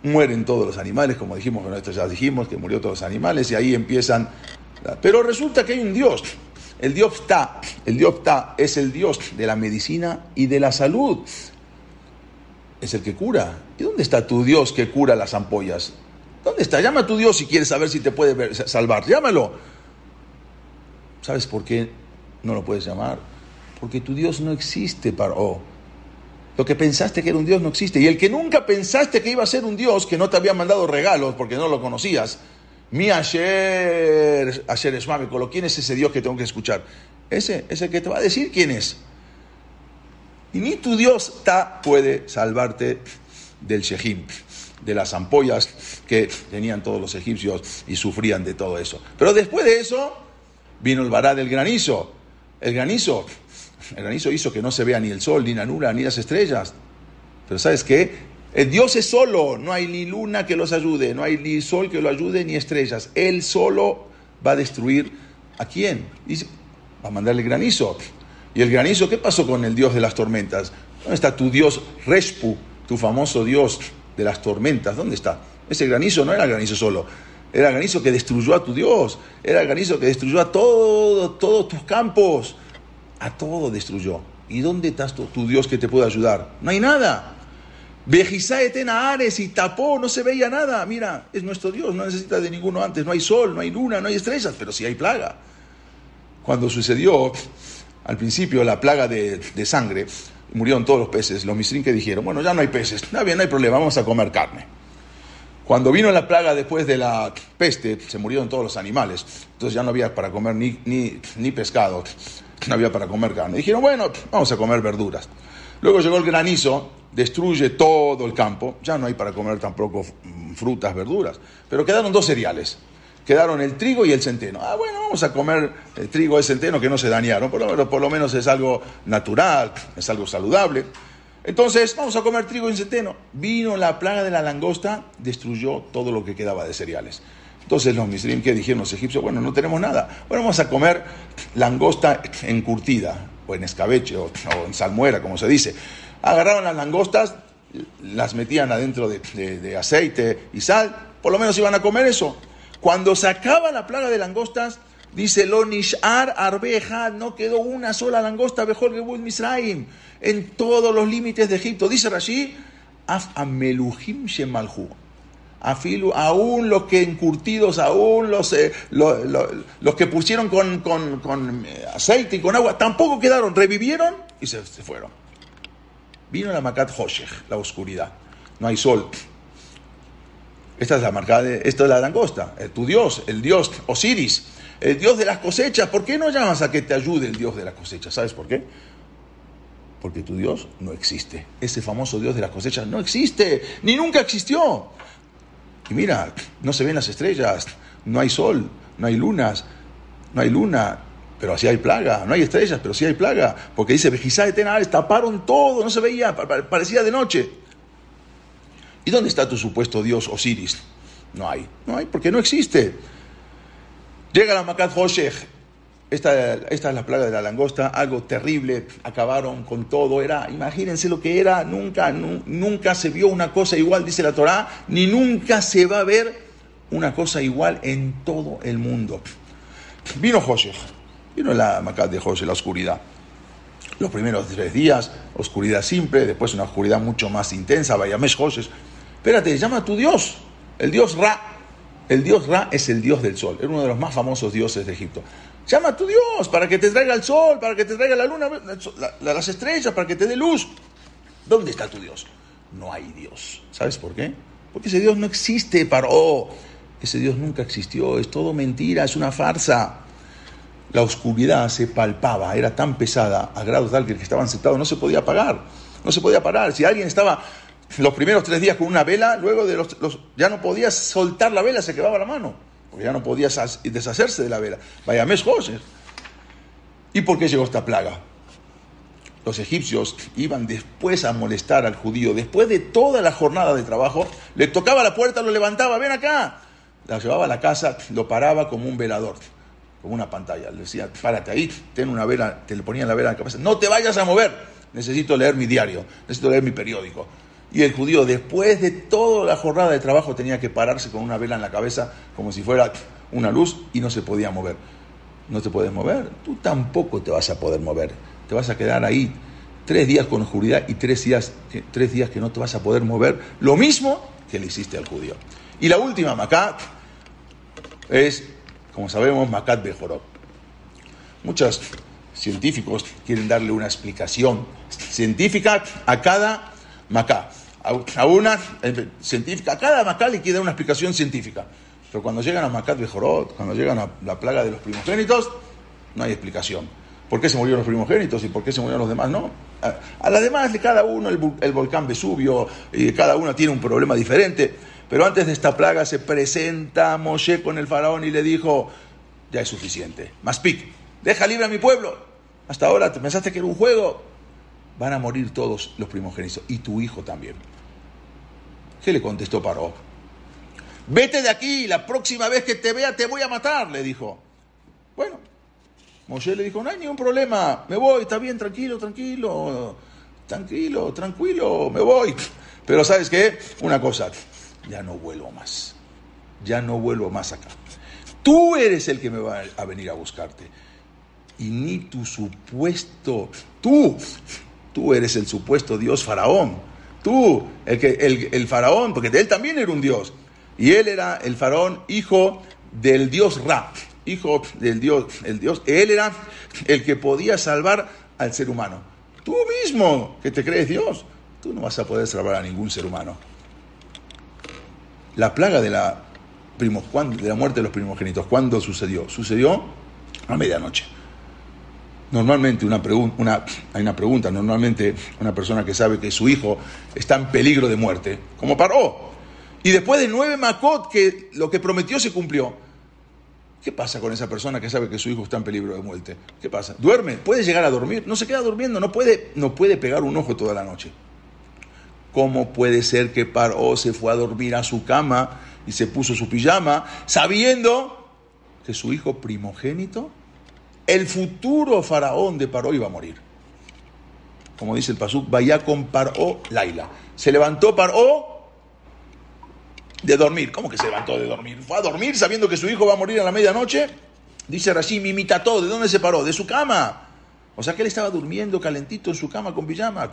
mueren todos los animales, como dijimos, con esto ya dijimos que murió todos los animales, y ahí empiezan pero resulta que hay un Dios. El Dios Ta, el Dios Ta es el Dios de la medicina y de la salud. Es el que cura. ¿Y dónde está tu Dios que cura las ampollas? ¿Dónde está? Llama a tu Dios si quieres saber si te puede salvar. Llámalo. ¿Sabes por qué no lo puedes llamar? Porque tu Dios no existe, para oh. Lo que pensaste que era un Dios no existe. Y el que nunca pensaste que iba a ser un Dios, que no te había mandado regalos porque no lo conocías, mi ayer, ayer es ¿quién es ese Dios que tengo que escuchar? Ese, ese que te va a decir quién es. Y ni tu Dios ta puede salvarte del Shehim, de las ampollas que tenían todos los egipcios y sufrían de todo eso. Pero después de eso vino el vará del granizo. El granizo, el granizo hizo que no se vea ni el sol, ni la nula, ni las estrellas. Pero ¿sabes qué? El Dios es solo, no hay ni luna que los ayude, no hay ni sol que lo ayude, ni estrellas. Él solo va a destruir a quién? va a mandarle granizo. ¿Y el granizo qué pasó con el Dios de las tormentas? ¿Dónde está tu Dios Respu, tu famoso Dios de las tormentas? ¿Dónde está? Ese granizo no era granizo solo, era granizo que destruyó a tu Dios, era granizo que destruyó a todo, todos tus campos, a todo destruyó. ¿Y dónde está tu, tu Dios que te puede ayudar? No hay nada. Vejizá Ares y tapó, no se veía nada. Mira, es nuestro Dios, no necesita de ninguno antes. No hay sol, no hay luna, no hay estrellas, pero sí hay plaga. Cuando sucedió al principio la plaga de, sangre, murieron todos los peces. Los misrin que dijeron, bueno, ya no hay peces, está bien, no hay problema, vamos a comer carne. Cuando vino la plaga después de la peste, se murieron todos los animales. Entonces ya no había para comer ni pescado, no había para comer carne. Dijeron, bueno, vamos a comer verduras. Luego llegó el granizo, destruye todo el campo, ya no hay para comer tampoco frutas, verduras, pero quedaron dos cereales, quedaron el trigo y el centeno. Ah, bueno, vamos a comer el trigo y el centeno que no se dañaron, por por lo menos es algo natural, es algo saludable. Entonces, vamos a comer trigo y centeno. Vino la plaga de la langosta, destruyó todo lo que quedaba de cereales. Entonces los misrim que dijeron los egipcios, bueno, no tenemos nada. Bueno, vamos a comer langosta encurtida, o en escabeche, o en salmuera, como se dice agarraron las langostas, las metían adentro de, aceite y sal, por lo menos iban a comer eso. Cuando se acaba la plaga de langostas, dice Lonishar Arbeja, no quedó una sola langosta mejor que Misraim, en todos los límites de Egipto. Dice Rashi, Af Ameluhim Shemalhu. Afilu, aún los que encurtidos, aún los, eh, los, los, que pusieron con, con, con, eh, aceite y con agua, tampoco quedaron, revivieron y se, se fueron. Vino la Makat Hoshech, la oscuridad. No hay sol. Esta es la marca de, esto es la langosta, eh, tu Dios, el Dios Osiris, el Dios de las cosechas. ¿Por qué no llamas a que te ayude el Dios de las cosechas? ¿Sabes por qué? Porque tu Dios no existe. Ese famoso Dios de las cosechas no existe, ni nunca existió. Y mira, no se ven las estrellas, no hay sol, no hay lunas, no hay luna, pero así hay plaga, no hay estrellas, pero sí hay plaga, porque dice, Vejizá de Tenales, taparon todo, no se veía, parecía de noche. ¿Y dónde está tu supuesto dios Osiris? No hay, no hay, porque no existe. Llega la Makat Hoshech, esta, es la plaga de la langosta, algo terrible, acabaron con todo, era, imagínense lo que era, nunca, nunca se vio una cosa igual, dice la Torá, ni nunca se va a ver una cosa igual en todo el mundo. Vino Hoshech, vino la Macat de Hoshech, la oscuridad. Los primeros tres días, oscuridad simple, después una oscuridad mucho más intensa, Vayamesh Hoshech. Espérate, llama a tu Dios, el Dios Ra. El Dios Ra es el Dios del sol, era uno de los más famosos dioses de Egipto. Llama a tu Dios para que te traiga el sol, para que te traiga la luna, las estrellas, para que te dé luz. ¿Dónde está tu Dios? No hay Dios. ¿Sabes por qué? Porque ese Dios no existe, paró. Ese Dios nunca existió, es todo mentira, es una farsa. La oscuridad se palpaba, era tan pesada, a grado tal que el que estaban sentados no se podía apagar, no se podía parar. Si alguien estaba los primeros tres días con una vela, luego de los, ya no podías soltar la vela, se quedaba la mano porque ya no podía deshacerse de la vela. Vaya mes José. ¿Y por qué llegó esta plaga? Los egipcios iban después a molestar al judío, después de toda la jornada de trabajo, le tocaba la puerta, lo levantaba, ven acá. La llevaba a la casa, lo paraba como un velador, como una pantalla. Le decía, párate ahí, ten una vela, te le ponían la vela en la cabeza, no te vayas a mover, necesito leer mi diario, necesito leer mi periódico. Y el judío, después de toda la jornada de trabajo, tenía que pararse con una vela en la cabeza, como si fuera una luz, y no se podía mover. No te puedes mover, tú tampoco te vas a poder mover. Te vas a quedar ahí tres días con oscuridad y tres días, tres días que no te vas a poder mover. Lo mismo que le hiciste al judío. Y la última Macat es, como sabemos, Macat Bejorot. Muchos científicos quieren darle una explicación científica a cada Macá a una eh, científica, a cada Macá le queda una explicación científica. Pero cuando llegan a Macat Bejorot, cuando llegan a la plaga de los primogénitos, no hay explicación. ¿Por qué se murieron los primogénitos y por qué se murieron los demás? No. A, las demás, cada uno, el, el, volcán Vesubio, y cada uno tiene un problema diferente. Pero antes de esta plaga se presenta Moshe con el faraón y le dijo, ya es suficiente. Maspik, deja libre a mi pueblo. Hasta ahora te pensaste que era un juego. Van a morir todos los primogénitos y tu hijo también. ¿Qué le contestó Paró? Vete de aquí, la próxima vez que te vea te voy a matar, le dijo. Bueno, Moshe le dijo, no hay ningún problema, me voy, está bien, tranquilo, tranquilo, tranquilo, tranquilo, me voy. Pero sabes qué, una cosa, ya no vuelvo más, ya no vuelvo más acá. Tú eres el que me va a venir a buscarte. Y ni tu supuesto, tú, tú eres el supuesto Dios faraón Tú, el, que, el, faraón, porque él también era un dios. Y él era el faraón, hijo del dios Ra, hijo del dios, el dios. Él era el que podía salvar al ser humano. Tú mismo, que te crees Dios, tú no vas a poder salvar a ningún ser humano. La plaga de la, de la muerte de los primogénitos, ¿cuándo sucedió? Sucedió a medianoche. Normalmente una, hay una pregunta, normalmente una persona que sabe que su hijo está en peligro de muerte, como paró. Y después de nueve macot que lo que prometió se cumplió. ¿Qué pasa con esa persona que sabe que su hijo está en peligro de muerte? ¿Qué pasa? ¿Duerme? ¿Puede llegar a dormir? No se queda durmiendo, no puede, no puede pegar un ojo toda la noche. ¿Cómo puede ser que Paró se fue a dormir a su cama y se puso su pijama sabiendo que su hijo primogénito el futuro faraón de Paró iba a morir. Como dice el Pasuk, vaya con Paró Laila. Se levantó Paró de dormir. ¿Cómo que se levantó de dormir? Fue a dormir sabiendo que su hijo va a morir a la medianoche. Dice Rashi, mi todo. ¿De dónde se paró? De su cama. O sea que él estaba durmiendo calentito en su cama con pijama.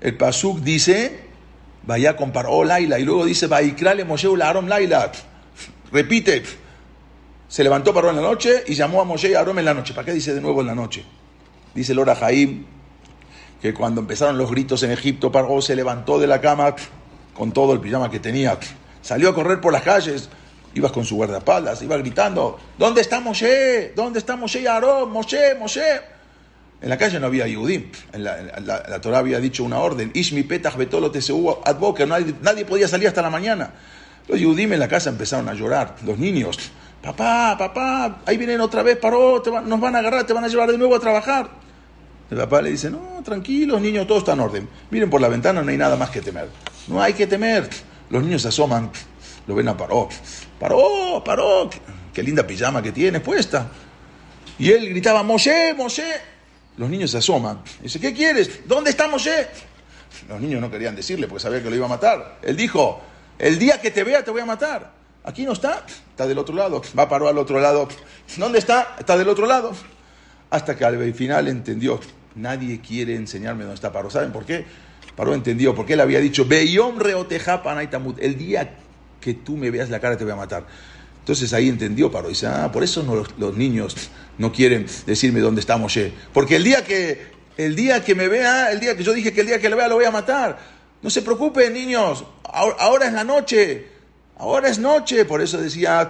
El Pasuk dice vaya con Paró Laila, y luego dice, Vaikrale Moshe Arom Laila. Repite, se levantó Paró en la noche y llamó a Moshe y Arom en la noche. ¿Para qué dice de nuevo en la noche? Dice Lora Jaim que cuando empezaron los gritos en Egipto, Paró se levantó de la cama con todo el pijama que tenía, salió a correr por las calles, iba con su guardaespaldas, iba gritando, ¿dónde está Moshe? ¿Dónde está Moshe y Aarón? Moshe, Moshe. En la calle no había Yehudim. En la, Torah había dicho una orden, Ishmi petach betolo advoca, nadie, nadie podía salir hasta la mañana. Los Yehudim en la casa empezaron a llorar, los niños. Papá, papá, ahí vienen otra vez, paró, nos van a agarrar, te van a llevar de nuevo a trabajar. El papá le dice, no, tranquilos, niños, todo está en orden. Miren por la ventana, no hay nada más que temer. No hay que temer. Los niños se asoman, lo ven a Paró. Paró, Paró, qué, linda pijama que tienes puesta. Y él gritaba, Moshe, Moshe. Los niños se asoman. Dice, ¿qué quieres? ¿Dónde está Moshe? Los niños no querían decirle porque sabía que lo iba a matar. Él dijo, el día que te vea te voy a matar. Aquí no está, está del otro lado. Va Paró al otro lado. ¿Dónde está? Está del otro lado. Hasta que al final entendió, nadie quiere enseñarme dónde está Paró. ¿Saben por qué? Paró entendió, porque él había dicho, el día que tú me veas la cara te voy a matar. Entonces ahí entendió Paró. Dice, ah, por eso los, niños no quieren decirme dónde está Moshe. Porque el día que, el día que me vea, el día que yo dije que el día que lo vea lo voy a matar. No se preocupen, niños. ahora es la noche. Ahora es noche. Por eso decía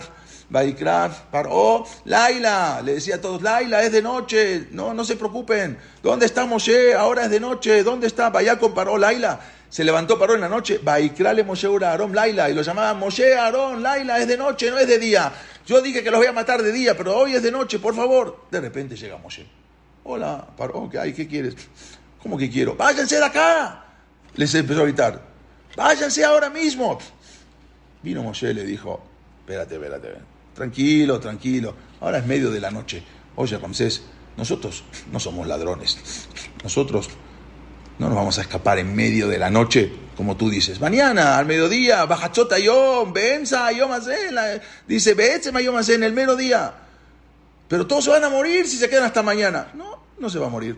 Baikrar, paró, Laila, le decía a todos, Laila, es de noche, no, no se preocupen, ¿dónde está Moshe? Ahora es de noche, ¿dónde está? Vaya paró, Laila, se levantó, paró en la noche, le Moshe Ura Aarón, Laila, y lo llamaban Moshe, Aarón, Laila, es de noche, no es de día. Yo dije que los voy a matar de día, pero hoy es de noche, por favor. De repente llega Moshe. Hola, paró, ¿qué hay? ¿Qué quieres? ¿Cómo que quiero? Váyanse de acá. Les empezó a gritar. Váyanse ahora mismo. Vino Moshe le dijo, espérate, espérate, tranquilo, tranquilo, ahora es medio de la noche. Oye, Ramsés, nosotros no somos ladrones, nosotros no nos vamos a escapar en medio de la noche, como tú dices. Mañana, al mediodía, bajachota yom, benza yom dice beetzema yom en el mero día. Pero todos se van a morir si se quedan hasta mañana. No, no se va a morir.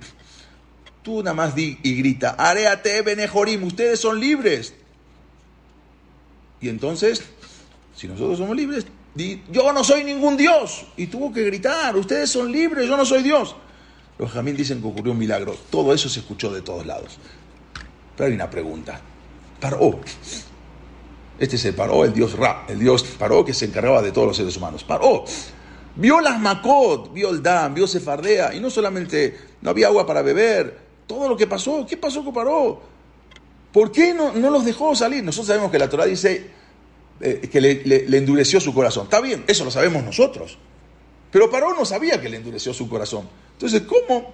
Tú nada más di y grita, areate benejorim, ustedes son libres. Y entonces, si nosotros somos libres, yo no soy ningún Dios. Y tuvo que gritar, ustedes son libres, yo no soy Dios. Los jamín dicen que ocurrió un milagro. Todo eso se escuchó de todos lados. Pero hay una pregunta. Paró. Este es el Paró, el Dios Ra, el Dios Paró que se encargaba de todos los seres humanos. Paró. Vio las Makot, vio el Dam, vio Sefardea, y no solamente no había agua para beber, todo lo que pasó. ¿Qué pasó con Paró? ¿Por qué no, no los dejó salir? Nosotros sabemos que la Torah dice eh, que le, endureció su corazón. Está bien, eso lo sabemos nosotros. Pero Paró no sabía que le endureció su corazón. Entonces, ¿cómo?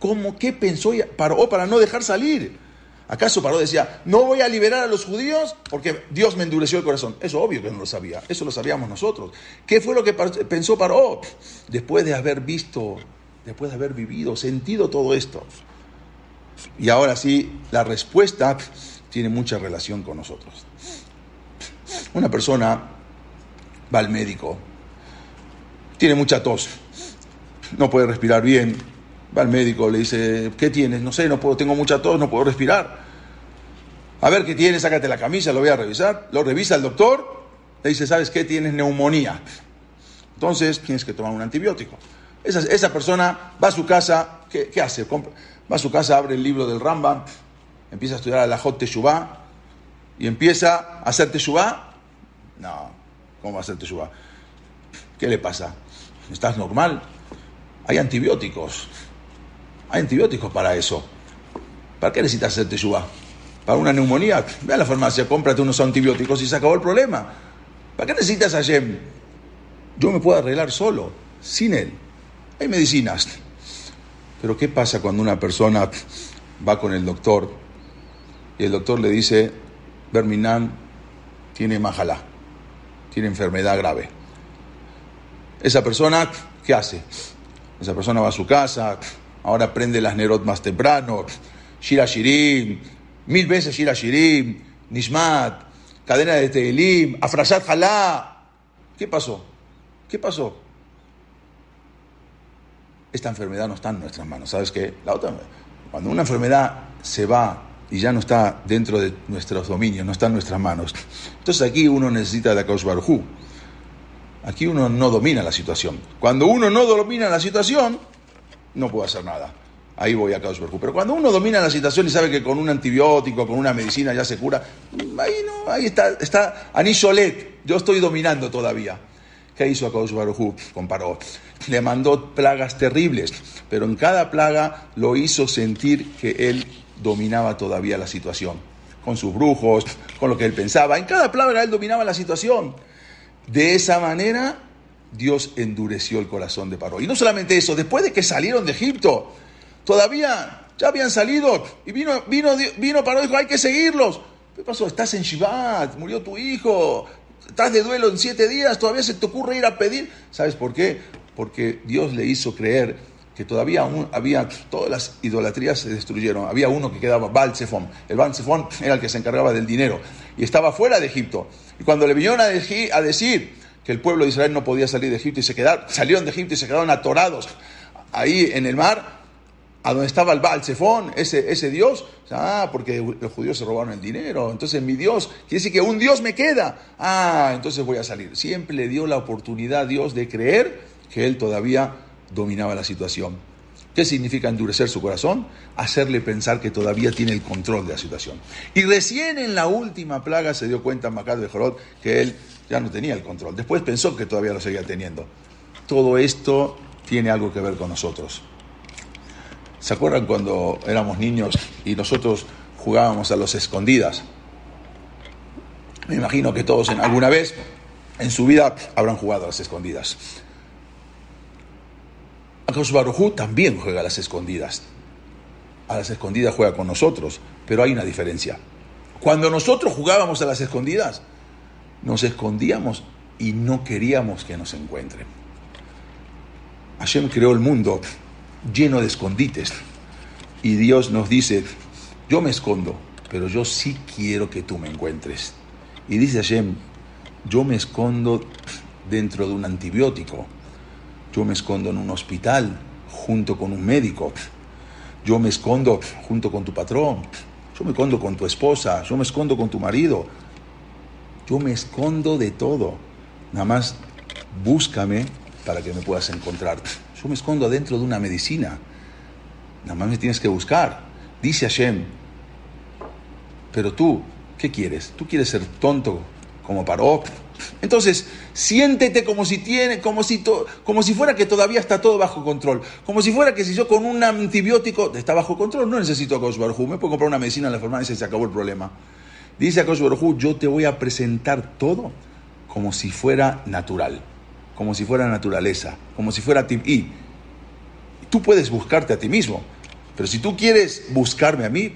¿Cómo? ¿Qué pensó Paró para no dejar salir? ¿Acaso Paró decía, no voy a liberar a los judíos porque Dios me endureció el corazón? Eso obvio que no lo sabía, eso lo sabíamos nosotros. ¿Qué fue lo que pensó Paró? Después de haber visto, después de haber vivido, sentido todo esto. Y ahora sí, la respuesta tiene mucha relación con nosotros. Una persona va al médico, tiene mucha tos, no puede respirar bien, va al médico, le dice, ¿qué tienes? No sé, no puedo, tengo mucha tos, no puedo respirar. A ver qué tienes, sácate la camisa, lo voy a revisar. Lo revisa el doctor, le dice, ¿sabes qué? Tienes neumonía. Entonces tienes que tomar un antibiótico. Esa, esa persona va a su casa, ¿qué, hace? Va a su casa, abre el libro del Rambam, empieza a estudiar la Jot Teshuvah, y empieza a hacer teshuvah, no, ¿cómo va a hacer teshuvah? ¿Qué le pasa? ¿Estás normal? Hay antibióticos. Hay antibióticos para eso. ¿Para qué necesitas hacer teshuvah? ¿Para una neumonía? Ve a la farmacia, cómprate unos antibióticos y se acabó el problema. ¿Para qué necesitas a Yem? Yo me puedo arreglar solo, sin él. Hay medicinas. Pero ¿qué pasa cuando una persona va con el doctor y el doctor le dice, Berminan tiene majalá, tiene enfermedad grave. Esa persona, ¿qué hace? Esa persona va a su casa, ahora prende las Nerot más temprano, Shira Shirim, mil veces Shira Shirim, Nishmat, cadena de Tehilim, Afrashat Jalá. ¿Qué pasó? ¿Qué pasó? Esta enfermedad no está en nuestras manos. ¿Sabes qué? La otra, cuando una enfermedad se va y ya no está dentro de nuestros dominios, no está en nuestras manos. Entonces aquí uno necesita de Akadosh Baruj Aquí uno no domina la situación. Cuando uno no domina la situación, no puede hacer nada. Ahí voy a Akadosh Baruj Pero cuando uno domina la situación y sabe que con un antibiótico, con una medicina ya se cura, ahí no, ahí está, está Anisholet, yo estoy dominando todavía. ¿Qué hizo Akadosh Baruj Comparó. Le mandó plagas terribles, pero en cada plaga lo hizo sentir que él dominaba todavía la situación. Con sus brujos, con lo que él pensaba. En cada plaga él dominaba la situación. De esa manera, Dios endureció el corazón de Paró. Y no solamente eso, después de que salieron de Egipto, todavía ya habían salido y vino, vino, vino Paró y dijo, hay que seguirlos. ¿Qué pasó? Estás en Shivat, murió tu hijo, estás de duelo en siete días, todavía se te ocurre ir a pedir. ¿Sabes por qué? Porque Dios le hizo creer que todavía aún había, todas las idolatrías se destruyeron. Había uno que quedaba, Balsefón. El Balsefón era el que se encargaba del dinero y estaba fuera de Egipto. Y cuando le vinieron a, decir que el pueblo de Israel no podía salir de Egipto y se quedaron, salieron de Egipto y se quedaron atorados ahí en el mar, a donde estaba el Balsefón, ese, ese Dios, ah, porque los judíos se robaron el dinero, entonces mi Dios, quiere decir que un Dios me queda, ah, entonces voy a salir. Siempre le dio la oportunidad a Dios de creer que él todavía dominaba la situación. ¿Qué significa endurecer su corazón? Hacerle pensar que todavía tiene el control de la situación. Y recién en la última plaga se dio cuenta Macad de Jorot que él ya no tenía el control. Después pensó que todavía lo seguía teniendo. Todo esto tiene algo que ver con nosotros. ¿Se acuerdan cuando éramos niños y nosotros jugábamos a los escondidas? Me imagino que todos en alguna vez en su vida habrán jugado a las escondidas. Akash también juega a las escondidas. A las escondidas juega con nosotros, pero hay una diferencia. Cuando nosotros jugábamos a las escondidas, nos escondíamos y no queríamos que nos encuentren. Hashem creó el mundo lleno de escondites y Dios nos dice, yo me escondo, pero yo sí quiero que tú me encuentres. Y dice Hashem, yo me escondo dentro de un antibiótico, yo me escondo en un hospital junto con un médico. Yo me escondo junto con tu patrón. Yo me escondo con tu esposa. Yo me escondo con tu marido. Yo me escondo de todo. Nada más búscame para que me puedas encontrar. Yo me escondo dentro de una medicina. Nada más me tienes que buscar. Dice Hashem. Pero tú, ¿qué quieres? ¿Tú quieres ser tonto como Paró? Entonces, siéntete como si tiene, como si, como si fuera que todavía está todo bajo control. Como si fuera que si yo con un antibiótico está bajo control, no necesito a Kosh Me puedo comprar una medicina en la farmacia y se acabó el problema. Dice a Kosh yo te voy a presentar todo como si fuera natural, como si fuera naturaleza, como si fuera y Tú puedes buscarte a ti mismo, pero si tú quieres buscarme a mí,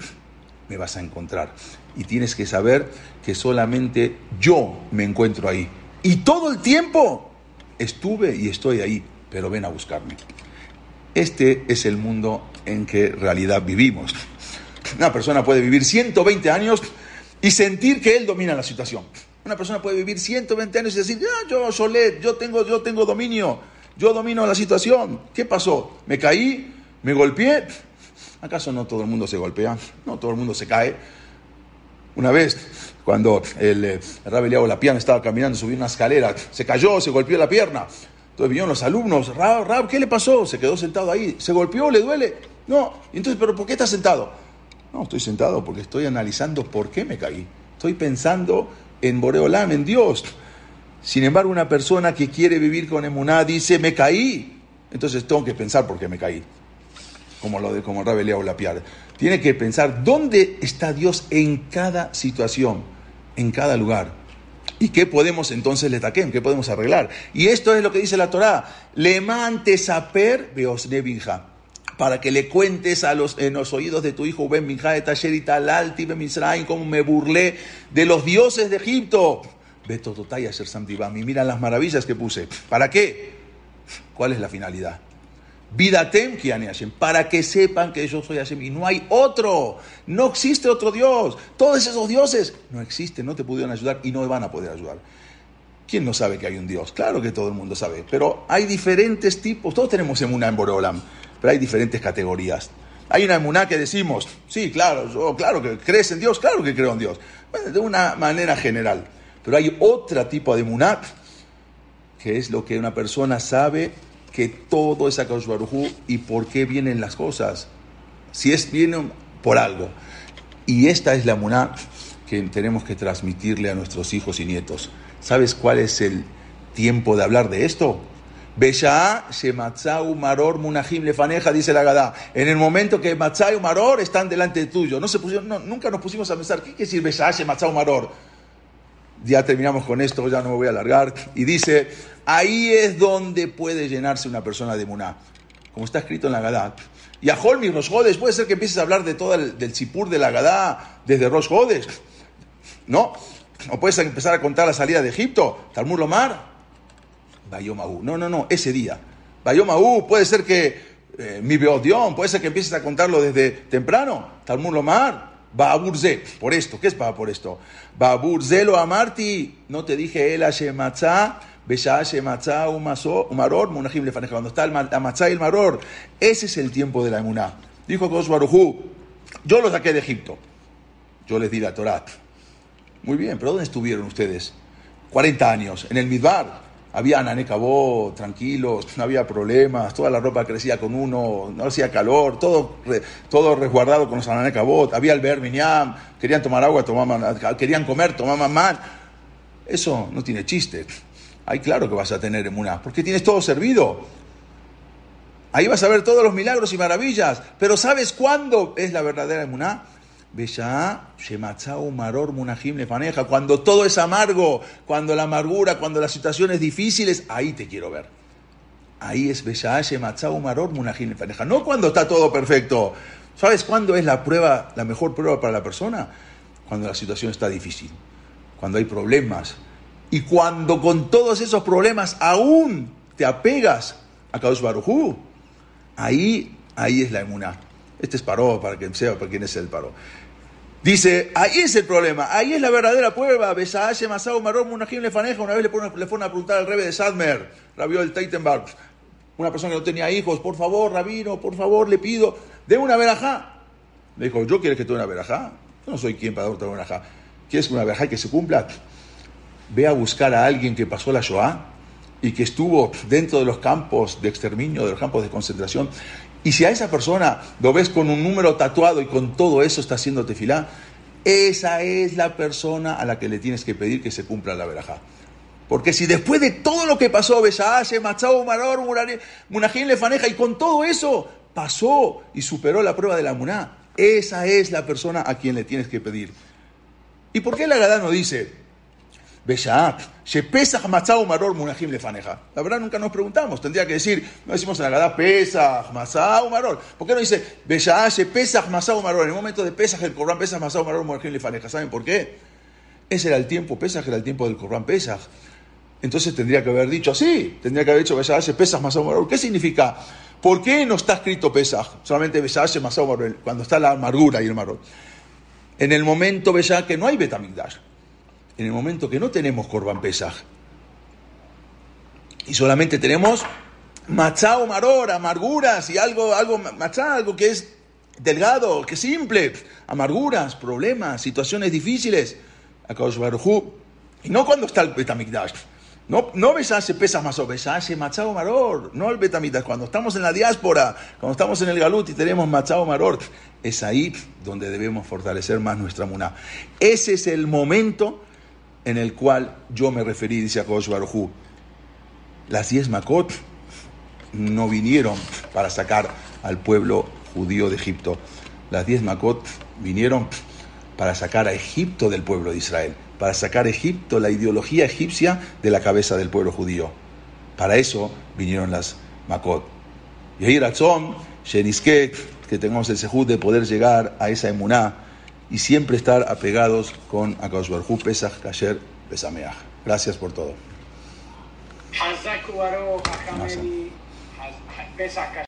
me vas a encontrar. Y tienes que saber que solamente yo me encuentro ahí. Y todo el tiempo estuve y estoy ahí, pero ven a buscarme. Este es el mundo en que realidad vivimos. Una persona puede vivir 120 años y sentir que él domina la situación. Una persona puede vivir 120 años y decir, yo Solet, yo tengo, yo tengo dominio, yo domino la situación. ¿Qué pasó? Me caí, me golpeé, ¿Acaso no todo el mundo se golpea? No todo el mundo se cae. Una vez, cuando el, eh, el la pierna estaba caminando, subió una escalera, se cayó, se golpeó la pierna. Entonces vinieron los alumnos, Rab, Rab, ¿qué le pasó? Se quedó sentado ahí. ¿Se golpeó? ¿Le duele? No. Entonces, ¿pero por qué está sentado? No, estoy sentado porque estoy analizando por qué me caí. Estoy pensando en Boreolam, en Dios. Sin embargo, una persona que quiere vivir con emuná dice, me caí. Entonces tengo que pensar por qué me caí como lo de como o la piar. Tiene que pensar dónde está Dios en cada situación, en cada lugar. ¿Y qué podemos entonces le taquen? ¿Qué podemos arreglar? Y esto es lo que dice la Torá. Le mantes saper binja. Para que le cuentes a los, en los oídos de tu hijo Ben Minja de Tasherita Alti Ben Misraim, cómo me burlé de los dioses de Egipto. Beto Totay y mira las maravillas que puse. ¿Para qué? ¿Cuál es la finalidad? Vidatem Hashem, para que sepan que yo soy Hashem y no hay otro, no existe otro Dios. Todos esos dioses no existen, no te pudieron ayudar y no van a poder ayudar. ¿Quién no sabe que hay un Dios? Claro que todo el mundo sabe, pero hay diferentes tipos, todos tenemos en una en Boreolam, pero hay diferentes categorías. Hay una emuná que decimos, sí, claro, yo, claro que crees en Dios, claro que creo en Dios. De una manera general. Pero hay otro tipo de emuná, que es lo que una persona sabe que todo es Akadosh Barujú y por qué vienen las cosas. Si es, viene por algo. Y esta es la emuná que tenemos que transmitirle a nuestros hijos y nietos. ¿Sabes cuál es el tiempo de hablar de esto? Besha Shematzau Maror Munahim Lefaneja, dice la Gadá. En el momento que Matzah y Maror están delante de tuyo. No se pusieron, nunca nos pusimos a pensar, ¿qué quiere decir Besha Shematzau Maror? Ya terminamos con esto, ya no me voy a alargar. Y dice, ahí es donde puede llenarse una persona de Muná. Como está escrito en la Gadá. Y a Holmi Rosjodes, puede ser que empieces a hablar de todo el del Sipur de la Gadá desde Rosjodes. ¿No? O puedes empezar a contar la salida de Egipto, Talmud Lomar, Bayomaú. No, no, no, ese día. Bayomaú, puede ser que eh, mi Beodión, puede ser que empieces a contarlo desde temprano. Talmud Lomar, Baaburze, por esto, ¿qué es para por esto? Baaburze lo amarti, no te dije el Hashematzá, Besha Hashematzá Umaror, Munajim Lefaneja, cuando está la Matzá y el Maror, ese es el tiempo de la Emuná. Dijo Kos yo los saqué de Egipto, yo les di la Torah. Muy bien, pero ¿dónde estuvieron ustedes? 40 años, en el Midbar, había ananecabó, tranquilos, no había problemas, toda la ropa crecía con uno, no hacía calor, todo, todo resguardado con los ananecabot, había el querían tomar agua, tomaban, querían comer, tomaban mal. Eso no tiene chiste. Ahí claro que vas a tener emuná, porque tienes todo servido. Ahí vas a ver todos los milagros y maravillas, pero ¿sabes cuándo es la verdadera emuná? Maror Munajim Lefaneja. Cuando todo es amargo, cuando la amargura, cuando las situaciones difíciles, ahí te quiero ver. Ahí es Maror Munajim Lefaneja. No cuando está todo perfecto. ¿Sabes cuándo es la prueba, la mejor prueba para la persona? Cuando la situación está difícil, cuando hay problemas. Y cuando con todos esos problemas aún te apegas a Kadosh Barujú, ahí, ahí es la emuná. Este es paró, para que sea para quien es el paró. Dice, ahí es el problema, ahí es la verdadera prueba. Besaaye Masao Marón Munajim Lefaneja. Una vez le fueron, a preguntar al rebe de Sadmer, Rabio del Taitenberg, una persona que no tenía hijos, por favor, rabino, por favor, le pido, de una verajá. Le dijo, ¿yo quieres que te dé una verajá? Yo no soy quien para darte una verajá. ¿Quieres una verajá que se cumpla? Ve a buscar a alguien que pasó la Shoah y que estuvo dentro de los campos de exterminio, de los campos de concentración, y si a esa persona lo ves con un número tatuado y con todo eso está haciendo tefilá, esa es la persona a la que le tienes que pedir que se cumpla la verajá. Porque si después de todo lo que pasó, Beshaashe, Machao, Maror, Munajín, Lefaneja, y con todo eso pasó y superó la prueba de la Muná, esa es la persona a quien le tienes que pedir. ¿Y por qué la Gadá no dice, Maror Munajim Lefaneja. La verdad nunca nos preguntamos, tendría que decir, no decimos en la Gadá Pesach, Masau, Maror. ¿Por qué no dice Beshaat Pesach, Masau, Maror? En el momento de Pesach, el Corán Pesach, Masau, Maror, Munajim Lefaneja. ¿Saben por qué? Ese era el tiempo, Pesach era el tiempo del Corán Pesach. Entonces tendría que haber dicho así, tendría que haber dicho Beshaat Pesach, Masau, Maror. ¿Qué significa? ¿Por qué no está escrito Pesach? Solamente Beshaat Masau, Maror, cuando está la amargura y el Maror. En el momento Beshaat que no hay Betamigdash en el momento que no tenemos Corban Pesaj. Y solamente tenemos machá o maror, amarguras y algo, algo machá, algo que es delgado, que es simple, amarguras, problemas, situaciones difíciles. Y no cuando está el Betamigdash. No, no besase pesas más o besase maror, no el betamigdash. Cuando estamos en la diáspora, cuando estamos en el galut y tenemos machao maror, es ahí donde debemos fortalecer más nuestra muná. Ese es el momento en el cual yo me referí, dice Akosh Barujú. Las diez Makot no vinieron para sacar al pueblo judío de Egipto. Las diez Makot vinieron para sacar a Egipto del pueblo de Israel, para sacar a Egipto, la ideología egipcia, de la cabeza del pueblo judío. Para eso vinieron las Makot. Y ahí Razón, que tengamos el sejud de poder llegar a esa emuná y siempre estar apegados con Akadosh Baruj Pesach, Kasher, Besameach. Gracias por todo.